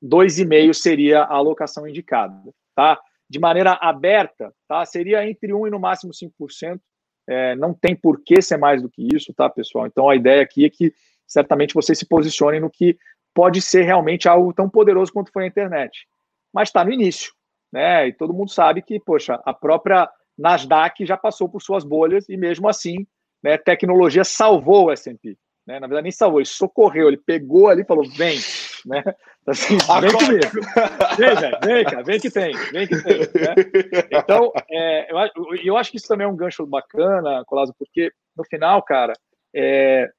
2,5 seria a alocação indicada, tá? De maneira aberta, tá? Seria entre 1 e no máximo 5%, é, não tem por que ser mais do que isso, tá, pessoal? Então, a ideia aqui é que certamente vocês se posicionem no que pode ser realmente algo tão poderoso quanto foi a internet. Mas está no início, né? E todo mundo sabe que, poxa, a própria Nasdaq já passou por suas bolhas e mesmo assim, né, tecnologia salvou o S&P. Né? Na verdade, nem salvou, ele socorreu, ele pegou ali e falou, vem, né? Assim, vem comigo. Vem, velho, vem, cara, vem que tem, vem que tem. Né? Então, é, eu, acho- eu acho que isso também é um gancho bacana, Colasso, porque no final, cara, é,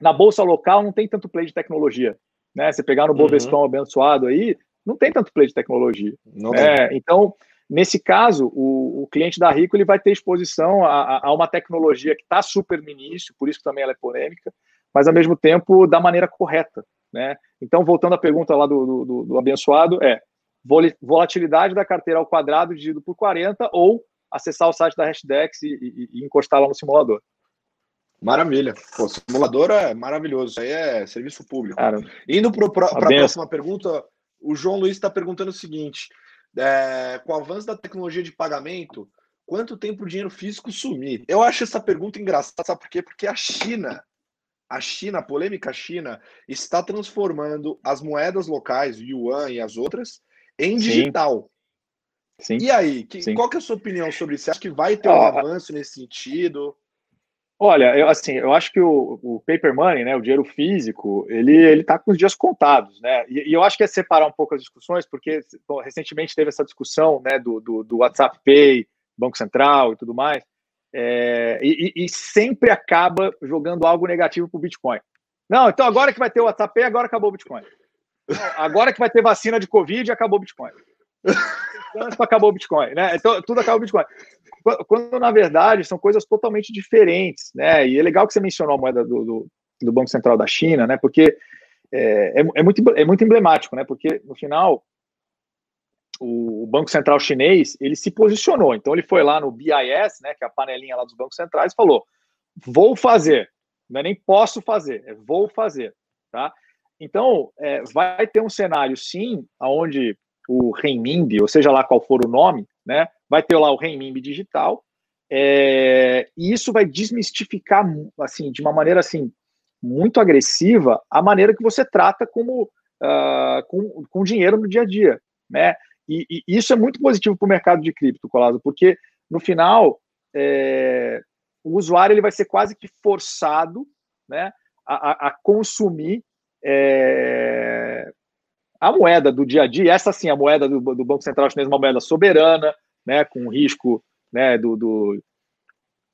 na bolsa local não tem tanto play de tecnologia. Né? Você pegar no Bovescão abençoado aí, não tem tanto play de tecnologia. Não É, então, nesse caso, o, o cliente da Rico ele vai ter exposição a, a- uma tecnologia que está super no início, por isso que também ela é polêmica, mas ao mesmo tempo da maneira correta. Né? Então, voltando à pergunta lá do, do- do- do abençoado, é volatilidade da carteira ao quadrado dividido por 40 ou acessar o site da Hashdex e, e- e encostar lá no simulador. Maravilha. Pô, simulador é maravilhoso. Isso aí é serviço público. Cara, Indo para a próxima pergunta, o João Luiz está perguntando o seguinte: é, com o avanço da tecnologia de pagamento, quanto tempo o dinheiro físico sumir? Eu acho essa pergunta engraçada, sabe por quê? Porque a China, a China, a polêmica China, está transformando as moedas locais, o yuan e as outras, em Sim. digital. sim. E aí, que- Sim. qual que é a sua opinião sobre isso? Você acha que vai ter um Ah, avanço nesse sentido? Olha, eu, assim, eu acho que o, o paper money, né, o dinheiro físico, ele ele está com os dias contados, né? E, e eu acho que é separar um pouco as discussões, porque bom, recentemente teve essa discussão, né, do, do, do WhatsApp Pay, Banco Central e tudo mais, é, e, e- sempre acaba jogando algo negativo para o Bitcoin. Não, então agora que vai ter o WhatsApp Pay, agora acabou o Bitcoin. Não, agora que vai ter vacina de Covid, acabou o Bitcoin. Trânsito, acabou o Bitcoin, né? Então tudo acaba o Bitcoin quando, na verdade são coisas totalmente diferentes, né? E é legal que você mencionou a moeda do, do, do Banco Central da China, né? Porque é, é, é muito, é muito emblemático, né? Porque no final o, Banco Central chinês ele se posicionou, então ele foi lá no BIS, né? Que é a panelinha lá dos bancos centrais, falou: vou fazer, não é nem posso fazer, é vou fazer, tá? Então é, vai ter um cenário sim, aonde o renminbi, ou seja lá qual for o nome, né? Vai ter lá o renminbi digital, é, e isso vai desmistificar, assim, de uma maneira assim muito agressiva, a maneira que você trata como uh, com, com dinheiro no dia a dia, né? E, e isso é muito positivo para o mercado de cripto, Colado, porque no final é, o usuário ele vai ser quase que forçado, né, a, a consumir é, a moeda do dia a dia. Essa sim, a moeda do, do Banco Central Chinês, uma moeda soberana, né, com risco né, do, do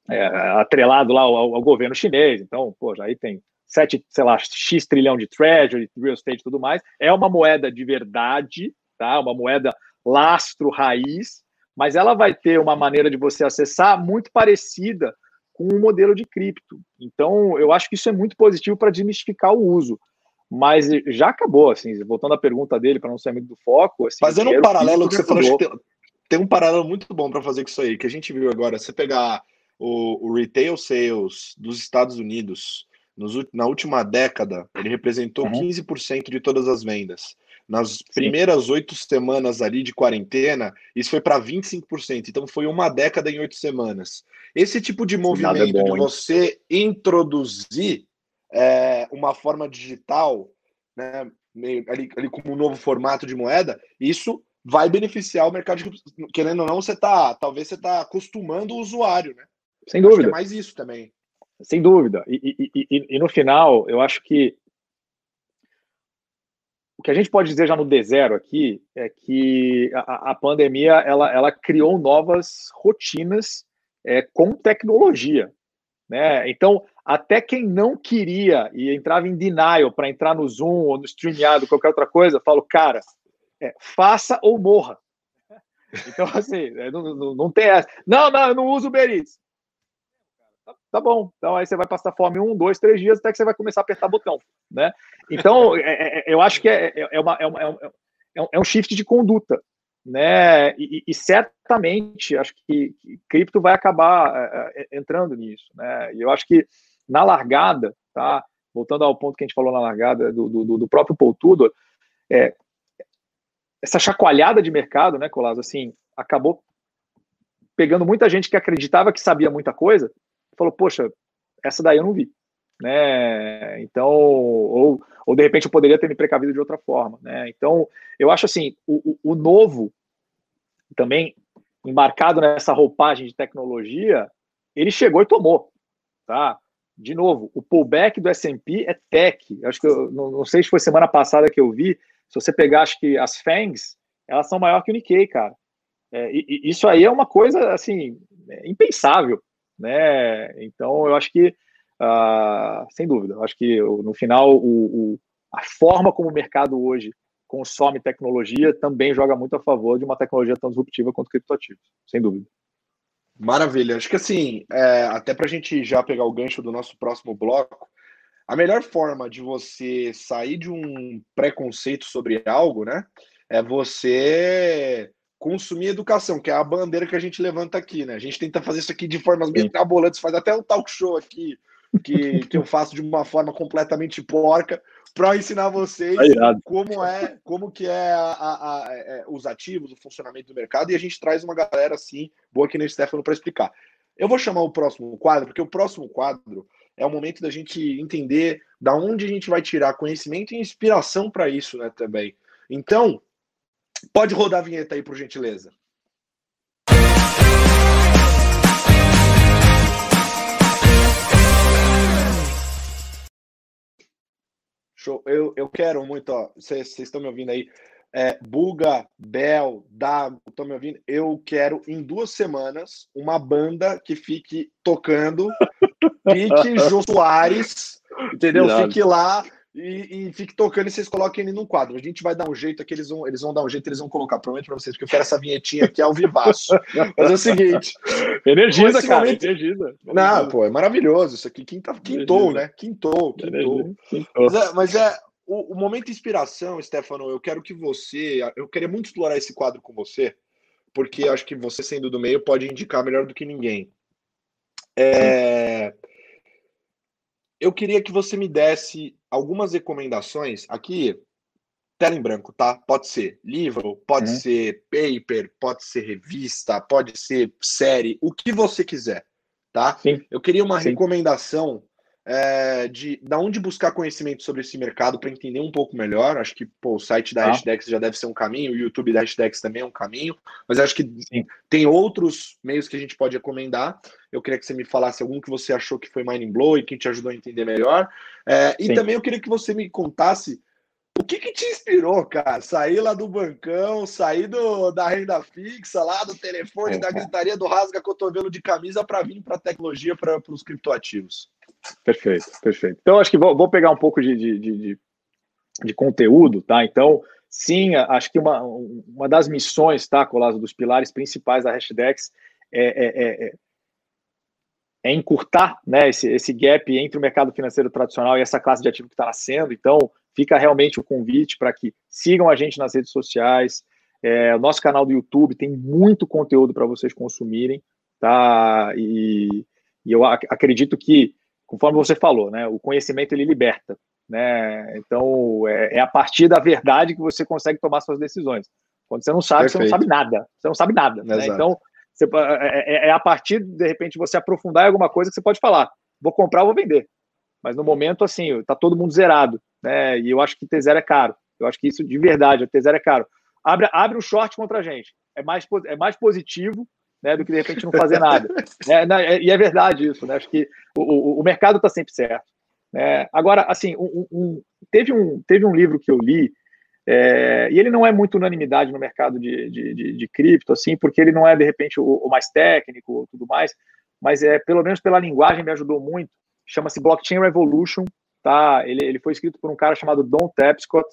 é, atrelado lá ao, ao, governo chinês. Então, pô, aí tem sete, sei lá, x trilhão de treasury, real estate e tudo mais. É uma moeda de verdade, tá? Uma moeda lastro raiz, mas ela vai ter uma maneira de você acessar muito parecida com o um modelo de cripto. Então, eu acho que isso é muito positivo para desmistificar o uso. Mas já acabou, assim, voltando à pergunta dele, para não sair muito do foco. Assim, Fazendo um paralelo que você falou, tem, tem, um paralelo muito bom para fazer com isso aí, que a gente viu agora. Você pegar o, o, retail sales dos Estados Unidos nos, na última década, ele representou uhum. 15% de todas as vendas. Nas primeiras oito semanas ali de quarentena, isso foi para 25%. Então foi uma década em oito semanas. Esse tipo de é movimento é bom, de você introduzir é, uma forma digital, né, ali, ali como um novo formato de moeda, isso vai beneficiar o mercado de querendo ou não, você tá, talvez você está acostumando o usuário, né? Sem dúvida. é mais isso também. Sem dúvida. E, e, e, e, no final, eu acho que o que a gente pode dizer já no D0 aqui é que a, a pandemia ela, ela criou novas rotinas é, com tecnologia. Né? Então, até quem não queria e entrava em denial para entrar no Zoom ou no StreamYard, qualquer outra coisa, falo, cara, é, faça ou morra. Então, assim, é, não, não, não tem essa. Não, não, eu não uso Uber. Tá, tá, bom. Então aí você vai passar fome um, dois, três dias até que você vai começar a apertar botão, né? Então é, é, eu acho que é, é, uma, é, uma, é, um, é um shift de conduta, né? E, e certamente acho que, que, cripto vai acabar entrando nisso, né? E eu acho que na largada, tá? Voltando ao ponto que a gente falou na largada do, do, do próprio Paul Tudor, é, essa chacoalhada de mercado, né, Colasso, assim, acabou pegando muita gente que acreditava que sabia muita coisa, falou, poxa, essa daí eu não vi, né? Então, ou, ou de repente eu poderia ter me precavido de outra forma, né? Então, eu acho assim, o, o, o novo também embarcado nessa roupagem de tecnologia, ele chegou e tomou, tá? De novo, o pullback do S&P é tech. acho que eu não, não, sei se foi semana passada que eu vi. Se você pegar, acho que as FANGs, elas são maior que o Nikkei, cara. É, e, e isso aí é uma coisa assim impensável, né? Então, eu acho que, uh, sem dúvida, eu acho que no final o, o, a forma como o mercado hoje consome tecnologia também joga muito a favor de uma tecnologia tão disruptiva quanto criptoativos, sem dúvida. Maravilha. Acho que assim, é, até para a gente já pegar o gancho do nosso próximo bloco, a melhor forma de você sair de um preconceito sobre algo, né, é você consumir educação, que é a bandeira que a gente levanta aqui, né? A gente tenta fazer isso aqui de formas bem cabolantes, faz até um talk show aqui que, que eu faço de uma forma completamente porca para ensinar vocês é como é, como que é a, a, a, é, os ativos, o funcionamento do mercado, e a gente traz uma galera assim, boa aqui no Stefano para explicar. Eu vou chamar o próximo quadro, porque o próximo quadro é o momento da gente entender da onde a gente vai tirar conhecimento e inspiração para isso, né, também. Então, Pode rodar a vinheta aí, por gentileza. Show. Eu, eu quero muito, ó. Vocês estão me ouvindo aí? É, Buga, Bel, Dago, estão me ouvindo? Eu quero em duas semanas uma banda que fique tocando, pique Jô Soares, entendeu? Fique lá e, e, fique tocando e vocês coloquem ele num quadro. A gente vai dar um jeito aqui, eles vão, eles vão dar um jeito, eles vão colocar. Prometo para vocês, porque eu quero essa vinhetinha aqui ao vivaço. Mas é o seguinte. Energiza, cara, momento... energiza. Não, pô, é maravilhoso isso aqui. Quinta, quintou, né? Quintou, quintou. Mas é, mas é o, o, momento de inspiração, Stefano, eu quero que você. Eu queria muito explorar esse quadro com você, porque acho que você, sendo do meio, pode indicar melhor do que ninguém. É eu queria que você me desse algumas recomendações aqui, tela em branco, tá? Pode ser livro, pode uhum. ser paper, pode ser revista, pode ser série, o que você quiser, tá? Sim. Eu queria uma Sim. recomendação é, de da onde buscar conhecimento sobre esse mercado para entender um pouco melhor. Acho que pô, o site da ah. Hashdex já deve ser um caminho, o YouTube da Hashdex também é um caminho, mas acho que Sim. tem outros meios que a gente pode recomendar. Eu queria que você me falasse algum que você achou que foi Mining Blow e que te ajudou a entender melhor. É, e também eu queria que você me contasse o que, que, te inspirou, cara? Sair lá do bancão, sair do, da renda fixa, lá do telefone, da gritaria do rasga cotovelo de camisa para vir para a tecnologia, para os criptoativos. Perfeito, perfeito. Então, acho que vou, vou pegar um pouco de, de, de, de, conteúdo, tá? Então, sim, acho que uma, uma das missões, tá, Colasso, dos pilares principais da Hashdex é, é, é, é, encurtar né, esse, esse gap entre o mercado financeiro tradicional e essa classe de ativo que está nascendo. Então, fica realmente o convite para que sigam a gente nas redes sociais. É, o nosso canal do YouTube tem muito conteúdo para vocês consumirem, tá? E, e eu ac acredito que conforme você falou, né? O conhecimento ele liberta, né? Então é, é a partir da verdade que você consegue tomar suas decisões. Quando você não sabe, Perfeito. você não sabe nada. Você não sabe nada. Né? Então você, é, é, é, a partir de repente você aprofundar em alguma coisa que você pode falar, vou comprar, vou vender. Mas no momento assim, tá todo mundo zerado, né? E eu acho que T0 é caro. Eu acho que isso de verdade, o T0 é caro. Abre, abre o short contra a gente. É mais, é mais positivo né, do que de repente não fazer nada. é, é, e é verdade isso, né? Acho que o, o, o mercado está sempre certo. Né? Agora, assim, um, um, teve, um, teve um livro que eu li, é, e ele não é muito unanimidade no mercado de, de, de, de cripto, assim, porque ele não é, de repente, o, o mais técnico tudo mais, mas é pelo menos pela linguagem me ajudou muito. Chama-se Blockchain Revolution, tá? Ele, ele foi escrito por um cara chamado Don Tapscott.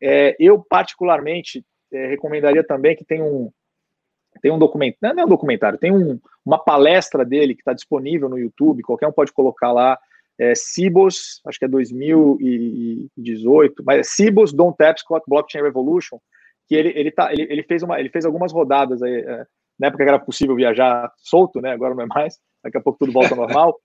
É, eu, particularmente, é, recomendaria também que tem um, tem um documentário, não é um documentário, tem um, uma palestra dele que está disponível no YouTube, qualquer um pode colocar lá, é, Cibos, acho que é 2018, mas é Cibos, Don Tapscott, Blockchain Revolution, que ele, ele, tá, ele, ele, fez uma, ele fez algumas rodadas aí, é, na época era possível viajar solto, né, agora não é mais, daqui a pouco tudo volta ao normal,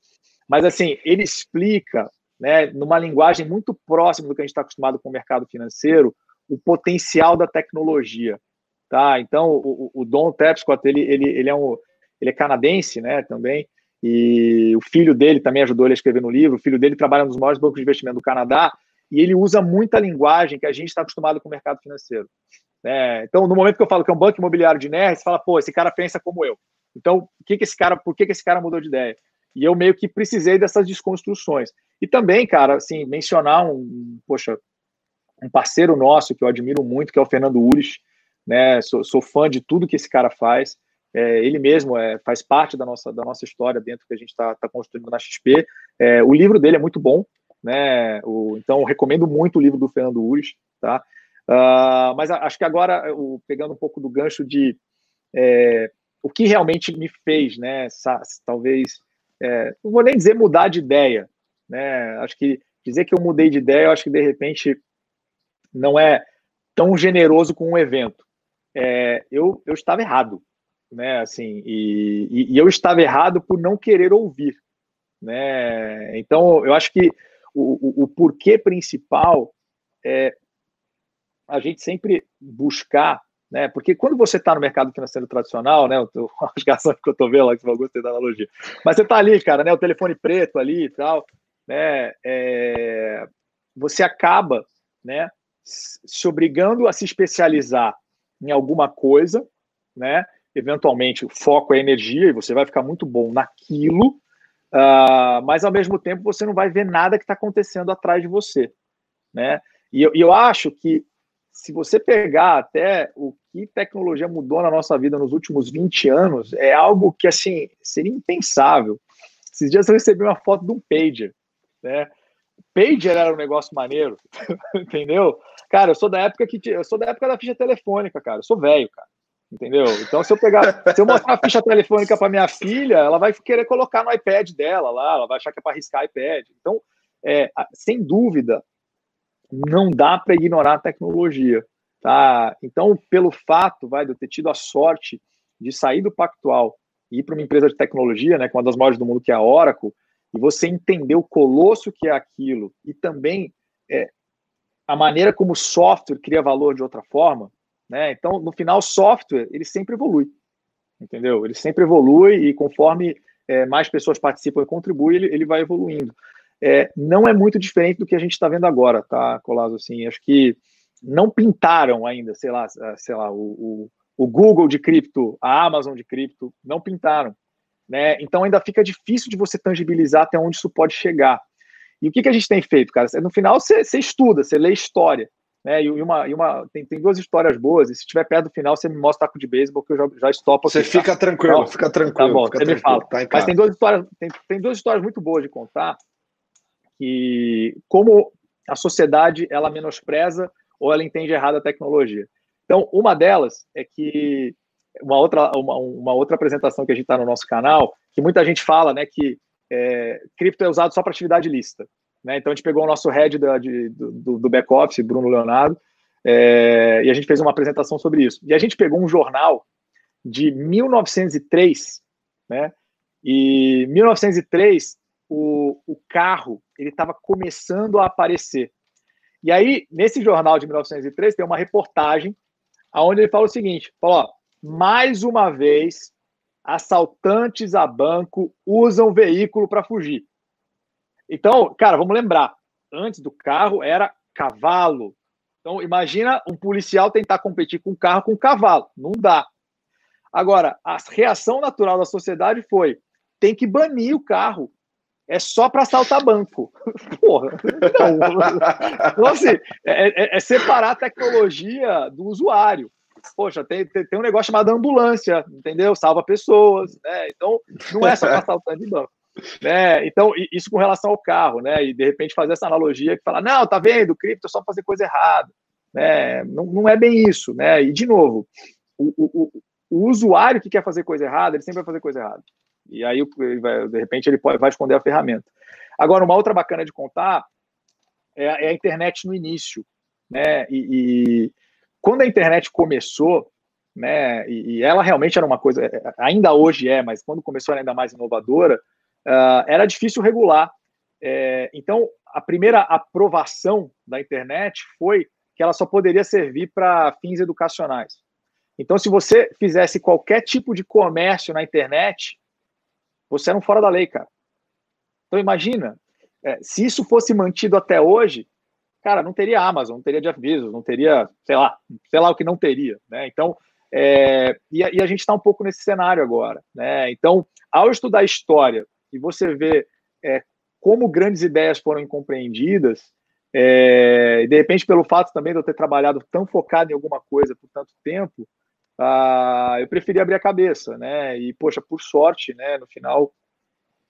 mas assim, ele explica, né, numa linguagem muito próxima do que a gente está acostumado com o mercado financeiro, o potencial da tecnologia. Tá? Então, o, o Don Tapscott, ele, ele, ele, é um, ele é canadense né, também, e o filho dele também ajudou ele a escrever no livro. O filho dele trabalha nos maiores bancos de investimento do Canadá e ele usa muita linguagem que a gente está acostumado com o mercado financeiro. É, então, no momento que eu falo que é um banco imobiliário de NER, você fala, pô, esse cara pensa como eu. Então, o que que esse cara, por que, que esse cara mudou de ideia? E eu meio que precisei dessas desconstruções. E também, cara, assim, mencionar um, poxa, um parceiro nosso que eu admiro muito, que é o Fernando Ures, né? Sou, sou fã de tudo que esse cara faz. É, ele mesmo é, faz parte da nossa, da nossa história dentro que a gente está tá construindo na XP. É, o livro dele é muito bom, né? O, então, recomendo muito o livro do Fernando Ures, tá? Uh, mas acho que agora, o, pegando um pouco do gancho de é, o que realmente me fez, né? talvez, é, não vou nem dizer mudar de ideia, né? Acho que dizer que eu mudei de ideia, eu acho que de repente não é tão generoso com um evento. É, eu, eu estava errado, né? Assim, e, e, e, eu estava errado por não querer ouvir, né? Então, eu acho que o, o, o porquê principal é a gente sempre buscar, né? Porque quando você está no mercado financeiro tradicional, né? O rasgação que eu estou vendo lá, que eu gostei da analogia, mas você está ali, cara, né? O telefone preto ali e tal, né? É, você acaba, né? se obrigando a se especializar em alguma coisa, né? Eventualmente o foco é energia e você vai ficar muito bom naquilo, uh, mas ao mesmo tempo você não vai ver nada que está acontecendo atrás de você, né? E eu, e eu acho que se você pegar até o que tecnologia mudou na nossa vida nos últimos 20 anos, é algo que assim seria impensável. Esses dias eu recebi uma foto de um pager, né? Pager era um negócio maneiro, entendeu? Cara, eu sou da época que eu sou da época da ficha telefônica, cara. Eu sou velho, cara. Entendeu? Então, se eu pegar, se eu mostrar a ficha telefônica para minha filha, ela vai querer colocar no iPad dela lá, ela vai achar que é para riscar iPad. Então, é, sem dúvida, não dá para ignorar a tecnologia, tá? Então, pelo fato, vai, de eu ter tido a sorte de sair do Pactual e ir para uma empresa de tecnologia, né, com uma das maiores do mundo que é a Oracle, e você entender o colosso que é aquilo e também é, a maneira como o software cria valor de outra forma, né? Então, no final, o software ele sempre evolui, entendeu? Ele sempre evolui e conforme é, mais pessoas participam e contribuem, ele, ele vai evoluindo. É, não é muito diferente do que a gente está vendo agora, tá, Colasso? Assim, acho que não pintaram ainda, sei lá, sei lá, o, o, o Google de cripto, a Amazon de cripto, não pintaram. Né? Então ainda fica difícil de você tangibilizar até onde isso pode chegar. E o que, que a gente tem feito, cara? No final você, você estuda, você lê história. Né? E uma, e uma tem, tem duas histórias boas, e se estiver perto do final, você me mostra taco de beisebol, que eu já, já estopo. Você fica tá? tranquilo, então, fica tranquilo. Tá bom, você tranquilo, me fala. Tá Mas tem duas, histórias, tem, tem duas histórias muito boas de contar, que como a sociedade ela menospreza ou ela entende errado a tecnologia. Então, uma delas é que uma outra, uma, uma outra apresentação que a gente está no nosso canal, que muita gente fala, né, que é, cripto é usado só para atividade lícita. Né? Então a gente pegou o nosso head da, de, do, do back-office, Bruno Leonardo, é, e a gente fez uma apresentação sobre isso. E a gente pegou um jornal de 1903, né? E 1903 o, o carro ele estava começando a aparecer. E aí, nesse jornal de 1903, tem uma reportagem onde ele fala o seguinte: fala, ó, mais uma vez, assaltantes a banco usam veículo para fugir. Então, cara, vamos lembrar: antes do carro era cavalo. Então, imagina um policial tentar competir com um carro com um cavalo. Não dá. Agora, a reação natural da sociedade foi: tem que banir o carro. É só para assaltar banco. Porra. Não. Então, assim, é, é, é, separar a tecnologia do usuário. Poxa, tem, tem, tem, um negócio chamado ambulância, entendeu? Salva pessoas. Né? Então, não é só para assaltar de banco. Né? Então, isso com relação ao carro, né? E de repente fazer essa analogia que fala, não, tá vendo, cripto é só fazer coisa errada. Né? Não, não é bem isso, né? E de novo, o, o, o usuário que quer fazer coisa errada, ele sempre vai fazer coisa errada. E aí, vai, de repente, ele pode, vai esconder a ferramenta. Agora, uma outra bacana de contar é, é a internet no início. Né? E, e, quando a internet começou, né, e, e, ela realmente era uma coisa, ainda hoje é, mas quando começou era ainda mais inovadora, uh, era difícil regular. É, então, a primeira aprovação da internet foi que ela só poderia servir para fins educacionais. Então, se você fizesse qualquer tipo de comércio na internet, você era um fora da lei, cara. Então, imagina, é, se isso fosse mantido até hoje, cara, não teria Amazon, não teria Jeff Bezos, não teria, sei lá, sei lá o que não teria, né? Então, é, e, a, e, a, gente está um pouco nesse cenário agora, né? Então, ao estudar história e você vê é, como grandes ideias foram incompreendidas, é, e de repente pelo fato também de eu ter trabalhado tão focado em alguma coisa por tanto tempo, ah, eu preferi abrir a cabeça, né? E, poxa, por sorte, né, no final,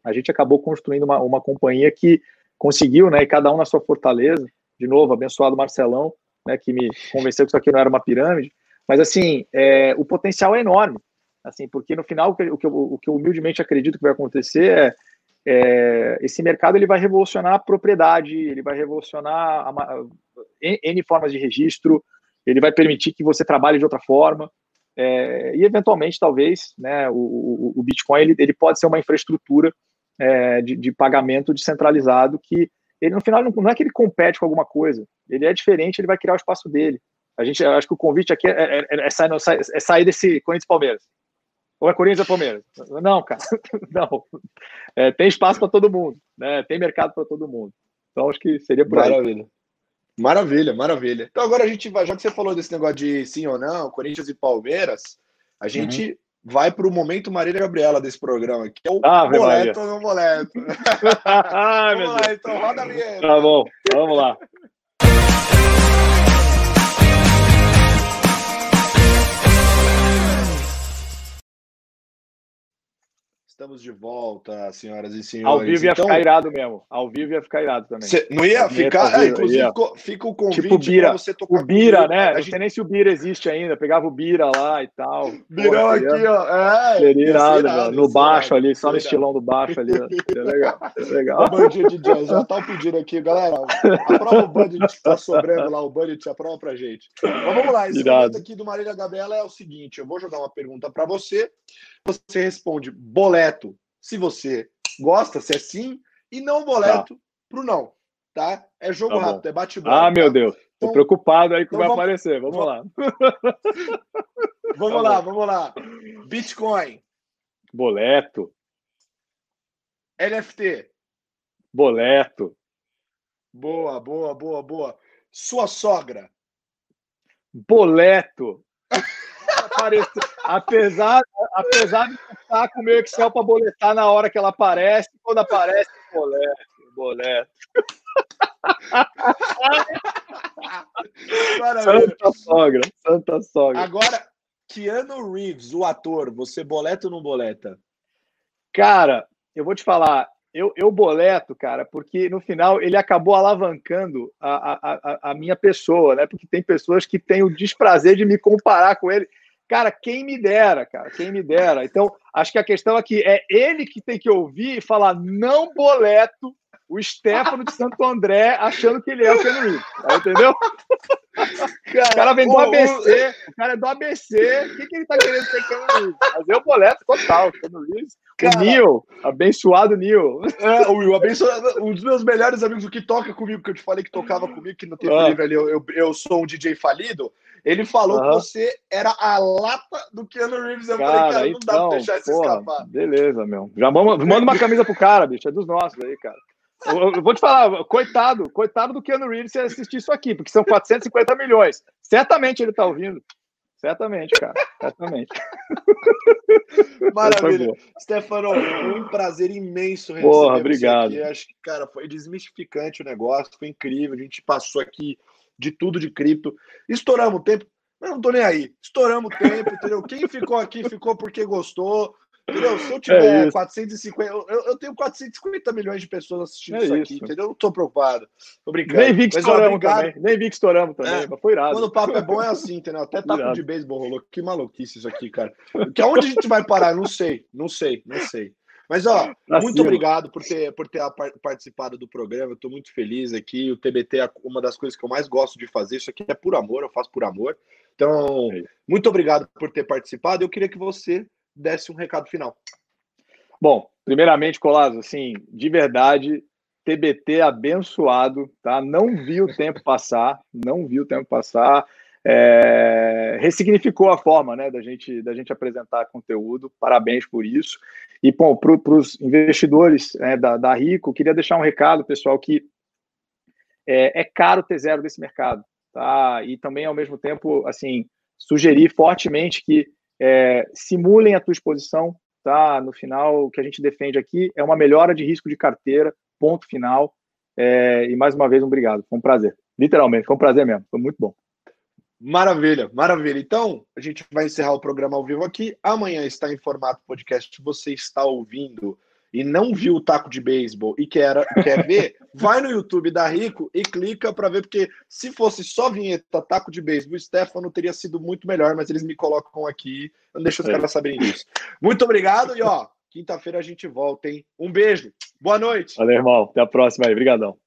a gente acabou construindo uma, uma companhia que conseguiu, né, e cada um na sua fortaleza, de novo, abençoado Marcelão, né, que me convenceu que isso aqui não era uma pirâmide, mas, assim, é, o potencial é enorme, assim, porque no final, o que, eu, o que eu humildemente acredito que vai acontecer é, é, esse mercado ele vai revolucionar a propriedade, ele vai revolucionar a, a, N formas de registro, ele vai permitir que você trabalhe de outra forma, é, e eventualmente, talvez, né, o, o, Bitcoin ele, ele, pode ser uma infraestrutura é, de, de, pagamento descentralizado que ele no final não, é que ele compete com alguma coisa, ele é diferente, ele vai criar o espaço dele. A gente, acho que o convite aqui é, é, é, é sair, é sair desse Corinthians Palmeiras. Ou é Corinthians ou Palmeiras? Não, cara, não. É, tem espaço para todo mundo, né? Tem mercado para todo mundo. Então acho que seria por Maravilha. aí. Maravilha, maravilha. Então agora a gente vai, já que você falou desse negócio de sim ou não, Corinthians e Palmeiras, a uhum. gente uhum. Vai para o momento Marília Gabriela desse programa, que é o ah, boleto ou não boleto. ah, vamos lá, então roda a vinheta. Tá bom, vamos lá. Estamos de volta, senhoras e senhores. Ao vivo ia então, ficar irado mesmo. Ao vivo ia ficar irado também. não ia ficar? É, inclusive, ia. fica o convite tipo Bira, você tocar. O Bira, né? Não sei nem se o Bira existe ainda. Pegava o Bira lá e tal. Birão aqui, ó. É, seria irado, irado no baixo ali, só no estilão do baixo ali. Seria legal. Seria legal. O budget de jazz, já tá o pedido aqui, galera. Aprova o budget que tá sobrando lá, o budget aprova pra gente. Mas vamos lá, esse irado. momento aqui do Marília Gabriela é o seguinte: eu vou jogar uma pergunta para você você responde boleto se você gosta, se é sim, e não boleto tá. pro não, tá? É jogo tá rápido, é bate-bola. Ah, meu tá? Deus. Tô então, preocupado aí que então vai vamos, aparecer. Vamos, vamos lá. vamos tá lá, vamos lá. Bitcoin. Boleto. NFT. Boleto. Boa, boa, boa, boa. Sua sogra. Boleto. apesar, apesar de estar com o meu Excel para boletar na hora que ela aparece, quando aparece, boleto, boleto. Santa sogra, santa sogra. Agora, Keanu Reeves, o ator, você boleta ou não boleta? Cara, eu vou te falar, eu, eu boleto, cara, porque no final ele acabou alavancando a, a, a, minha pessoa, né? Porque tem pessoas que têm o desprazer de me comparar com ele. Cara, quem me dera, cara, quem me dera. Então, acho que a questão aqui é ele que tem que ouvir e falar: não boleto o Stefano de Santo André achando que ele é o Keanu Reeves. Entendeu? Cara, o cara vem do ABC, o cara é do ABC. O que, que ele tá querendo ser Keanu Reeves? Mas eu boleto total, Keanu Reeves. Cara, o Neil, abençoado Neil. É, o abençoado, um dos meus melhores amigos, o que toca comigo, que eu te falei que tocava comigo, que no tempo ah. livre ali eu, eu, eu, sou um DJ falido. Ele falou que você era a lata do Keanu Reeves. Eu cara, falei, cara, não então, dá pra então, deixar isso escapar. Beleza, meu. Já manda uma camisa pro cara, bicho. É dos nossos aí, cara. Eu, eu vou te falar, coitado, coitado do Keanu Reeves se assistir isso aqui, porque são 450 milhões. Certamente ele tá ouvindo. Certamente, cara. Certamente. Maravilha. Stefano, um prazer imenso receber Porra, obrigado. Aqui. Acho que, cara, foi desmistificante o negócio, foi incrível. A gente passou aqui de tudo de cripto. Estouramos o tempo, mas não tô nem aí. Estouramos o tempo, entendeu? Quem ficou aqui ficou porque gostou. Entendeu? Se eu tiver é 450, eu, eu, tenho 450 milhões de pessoas assistindo é isso aqui, isso. entendeu? Eu não tô preocupado. Tô brincando. Nem vi que estouramos também. Nem vi que estouramos também, é, mas foi irado. Quando o papo é bom é assim, entendeu? Até irado. de beisebol rolou. Que maluquice isso aqui, cara. Que aonde a gente vai parar? Não sei, não sei, não sei. Mas, ó, pra muito cima. obrigado por ter, por ter participado do programa. Estou muito feliz aqui. O TBT é uma das coisas que eu mais gosto de fazer. Isso aqui é por amor, eu faço por amor. Então, é muito obrigado por ter participado. Eu queria que você desse um recado final. Bom, primeiramente, Colasso, assim, de verdade, TBT abençoado, tá? Não vi o tempo passar, não vi o tempo passar é, ressignificou a forma né, da, gente, da gente apresentar conteúdo. Parabéns por isso. E, bom, para os investidores né, da, da Rico, queria deixar um recado, pessoal, que é, é caro ter zero desse mercado. Tá? E também, ao mesmo tempo, assim, sugerir fortemente que é, simulem a tua exposição. Tá? No final, o que a gente defende aqui é uma melhora de risco de carteira, ponto final. É, e mais uma vez, um obrigado. Foi um prazer. Literalmente, foi um prazer mesmo. Foi muito bom. Maravilha, maravilha. Então, a gente vai encerrar o programa ao vivo aqui. Amanhã está em formato podcast. Você está ouvindo e não viu o taco de beisebol e quer, quer ver, vai no YouTube da Rico e clica para ver, porque se fosse só vinheta taco de beisebol, o Stefano teria sido muito melhor, mas eles me colocam aqui. Não deixa os é. caras saberem disso. Muito obrigado e ó, quinta-feira a gente volta, hein? Um beijo. Boa noite. Valeu, irmão. Até a próxima aí. Obrigadão.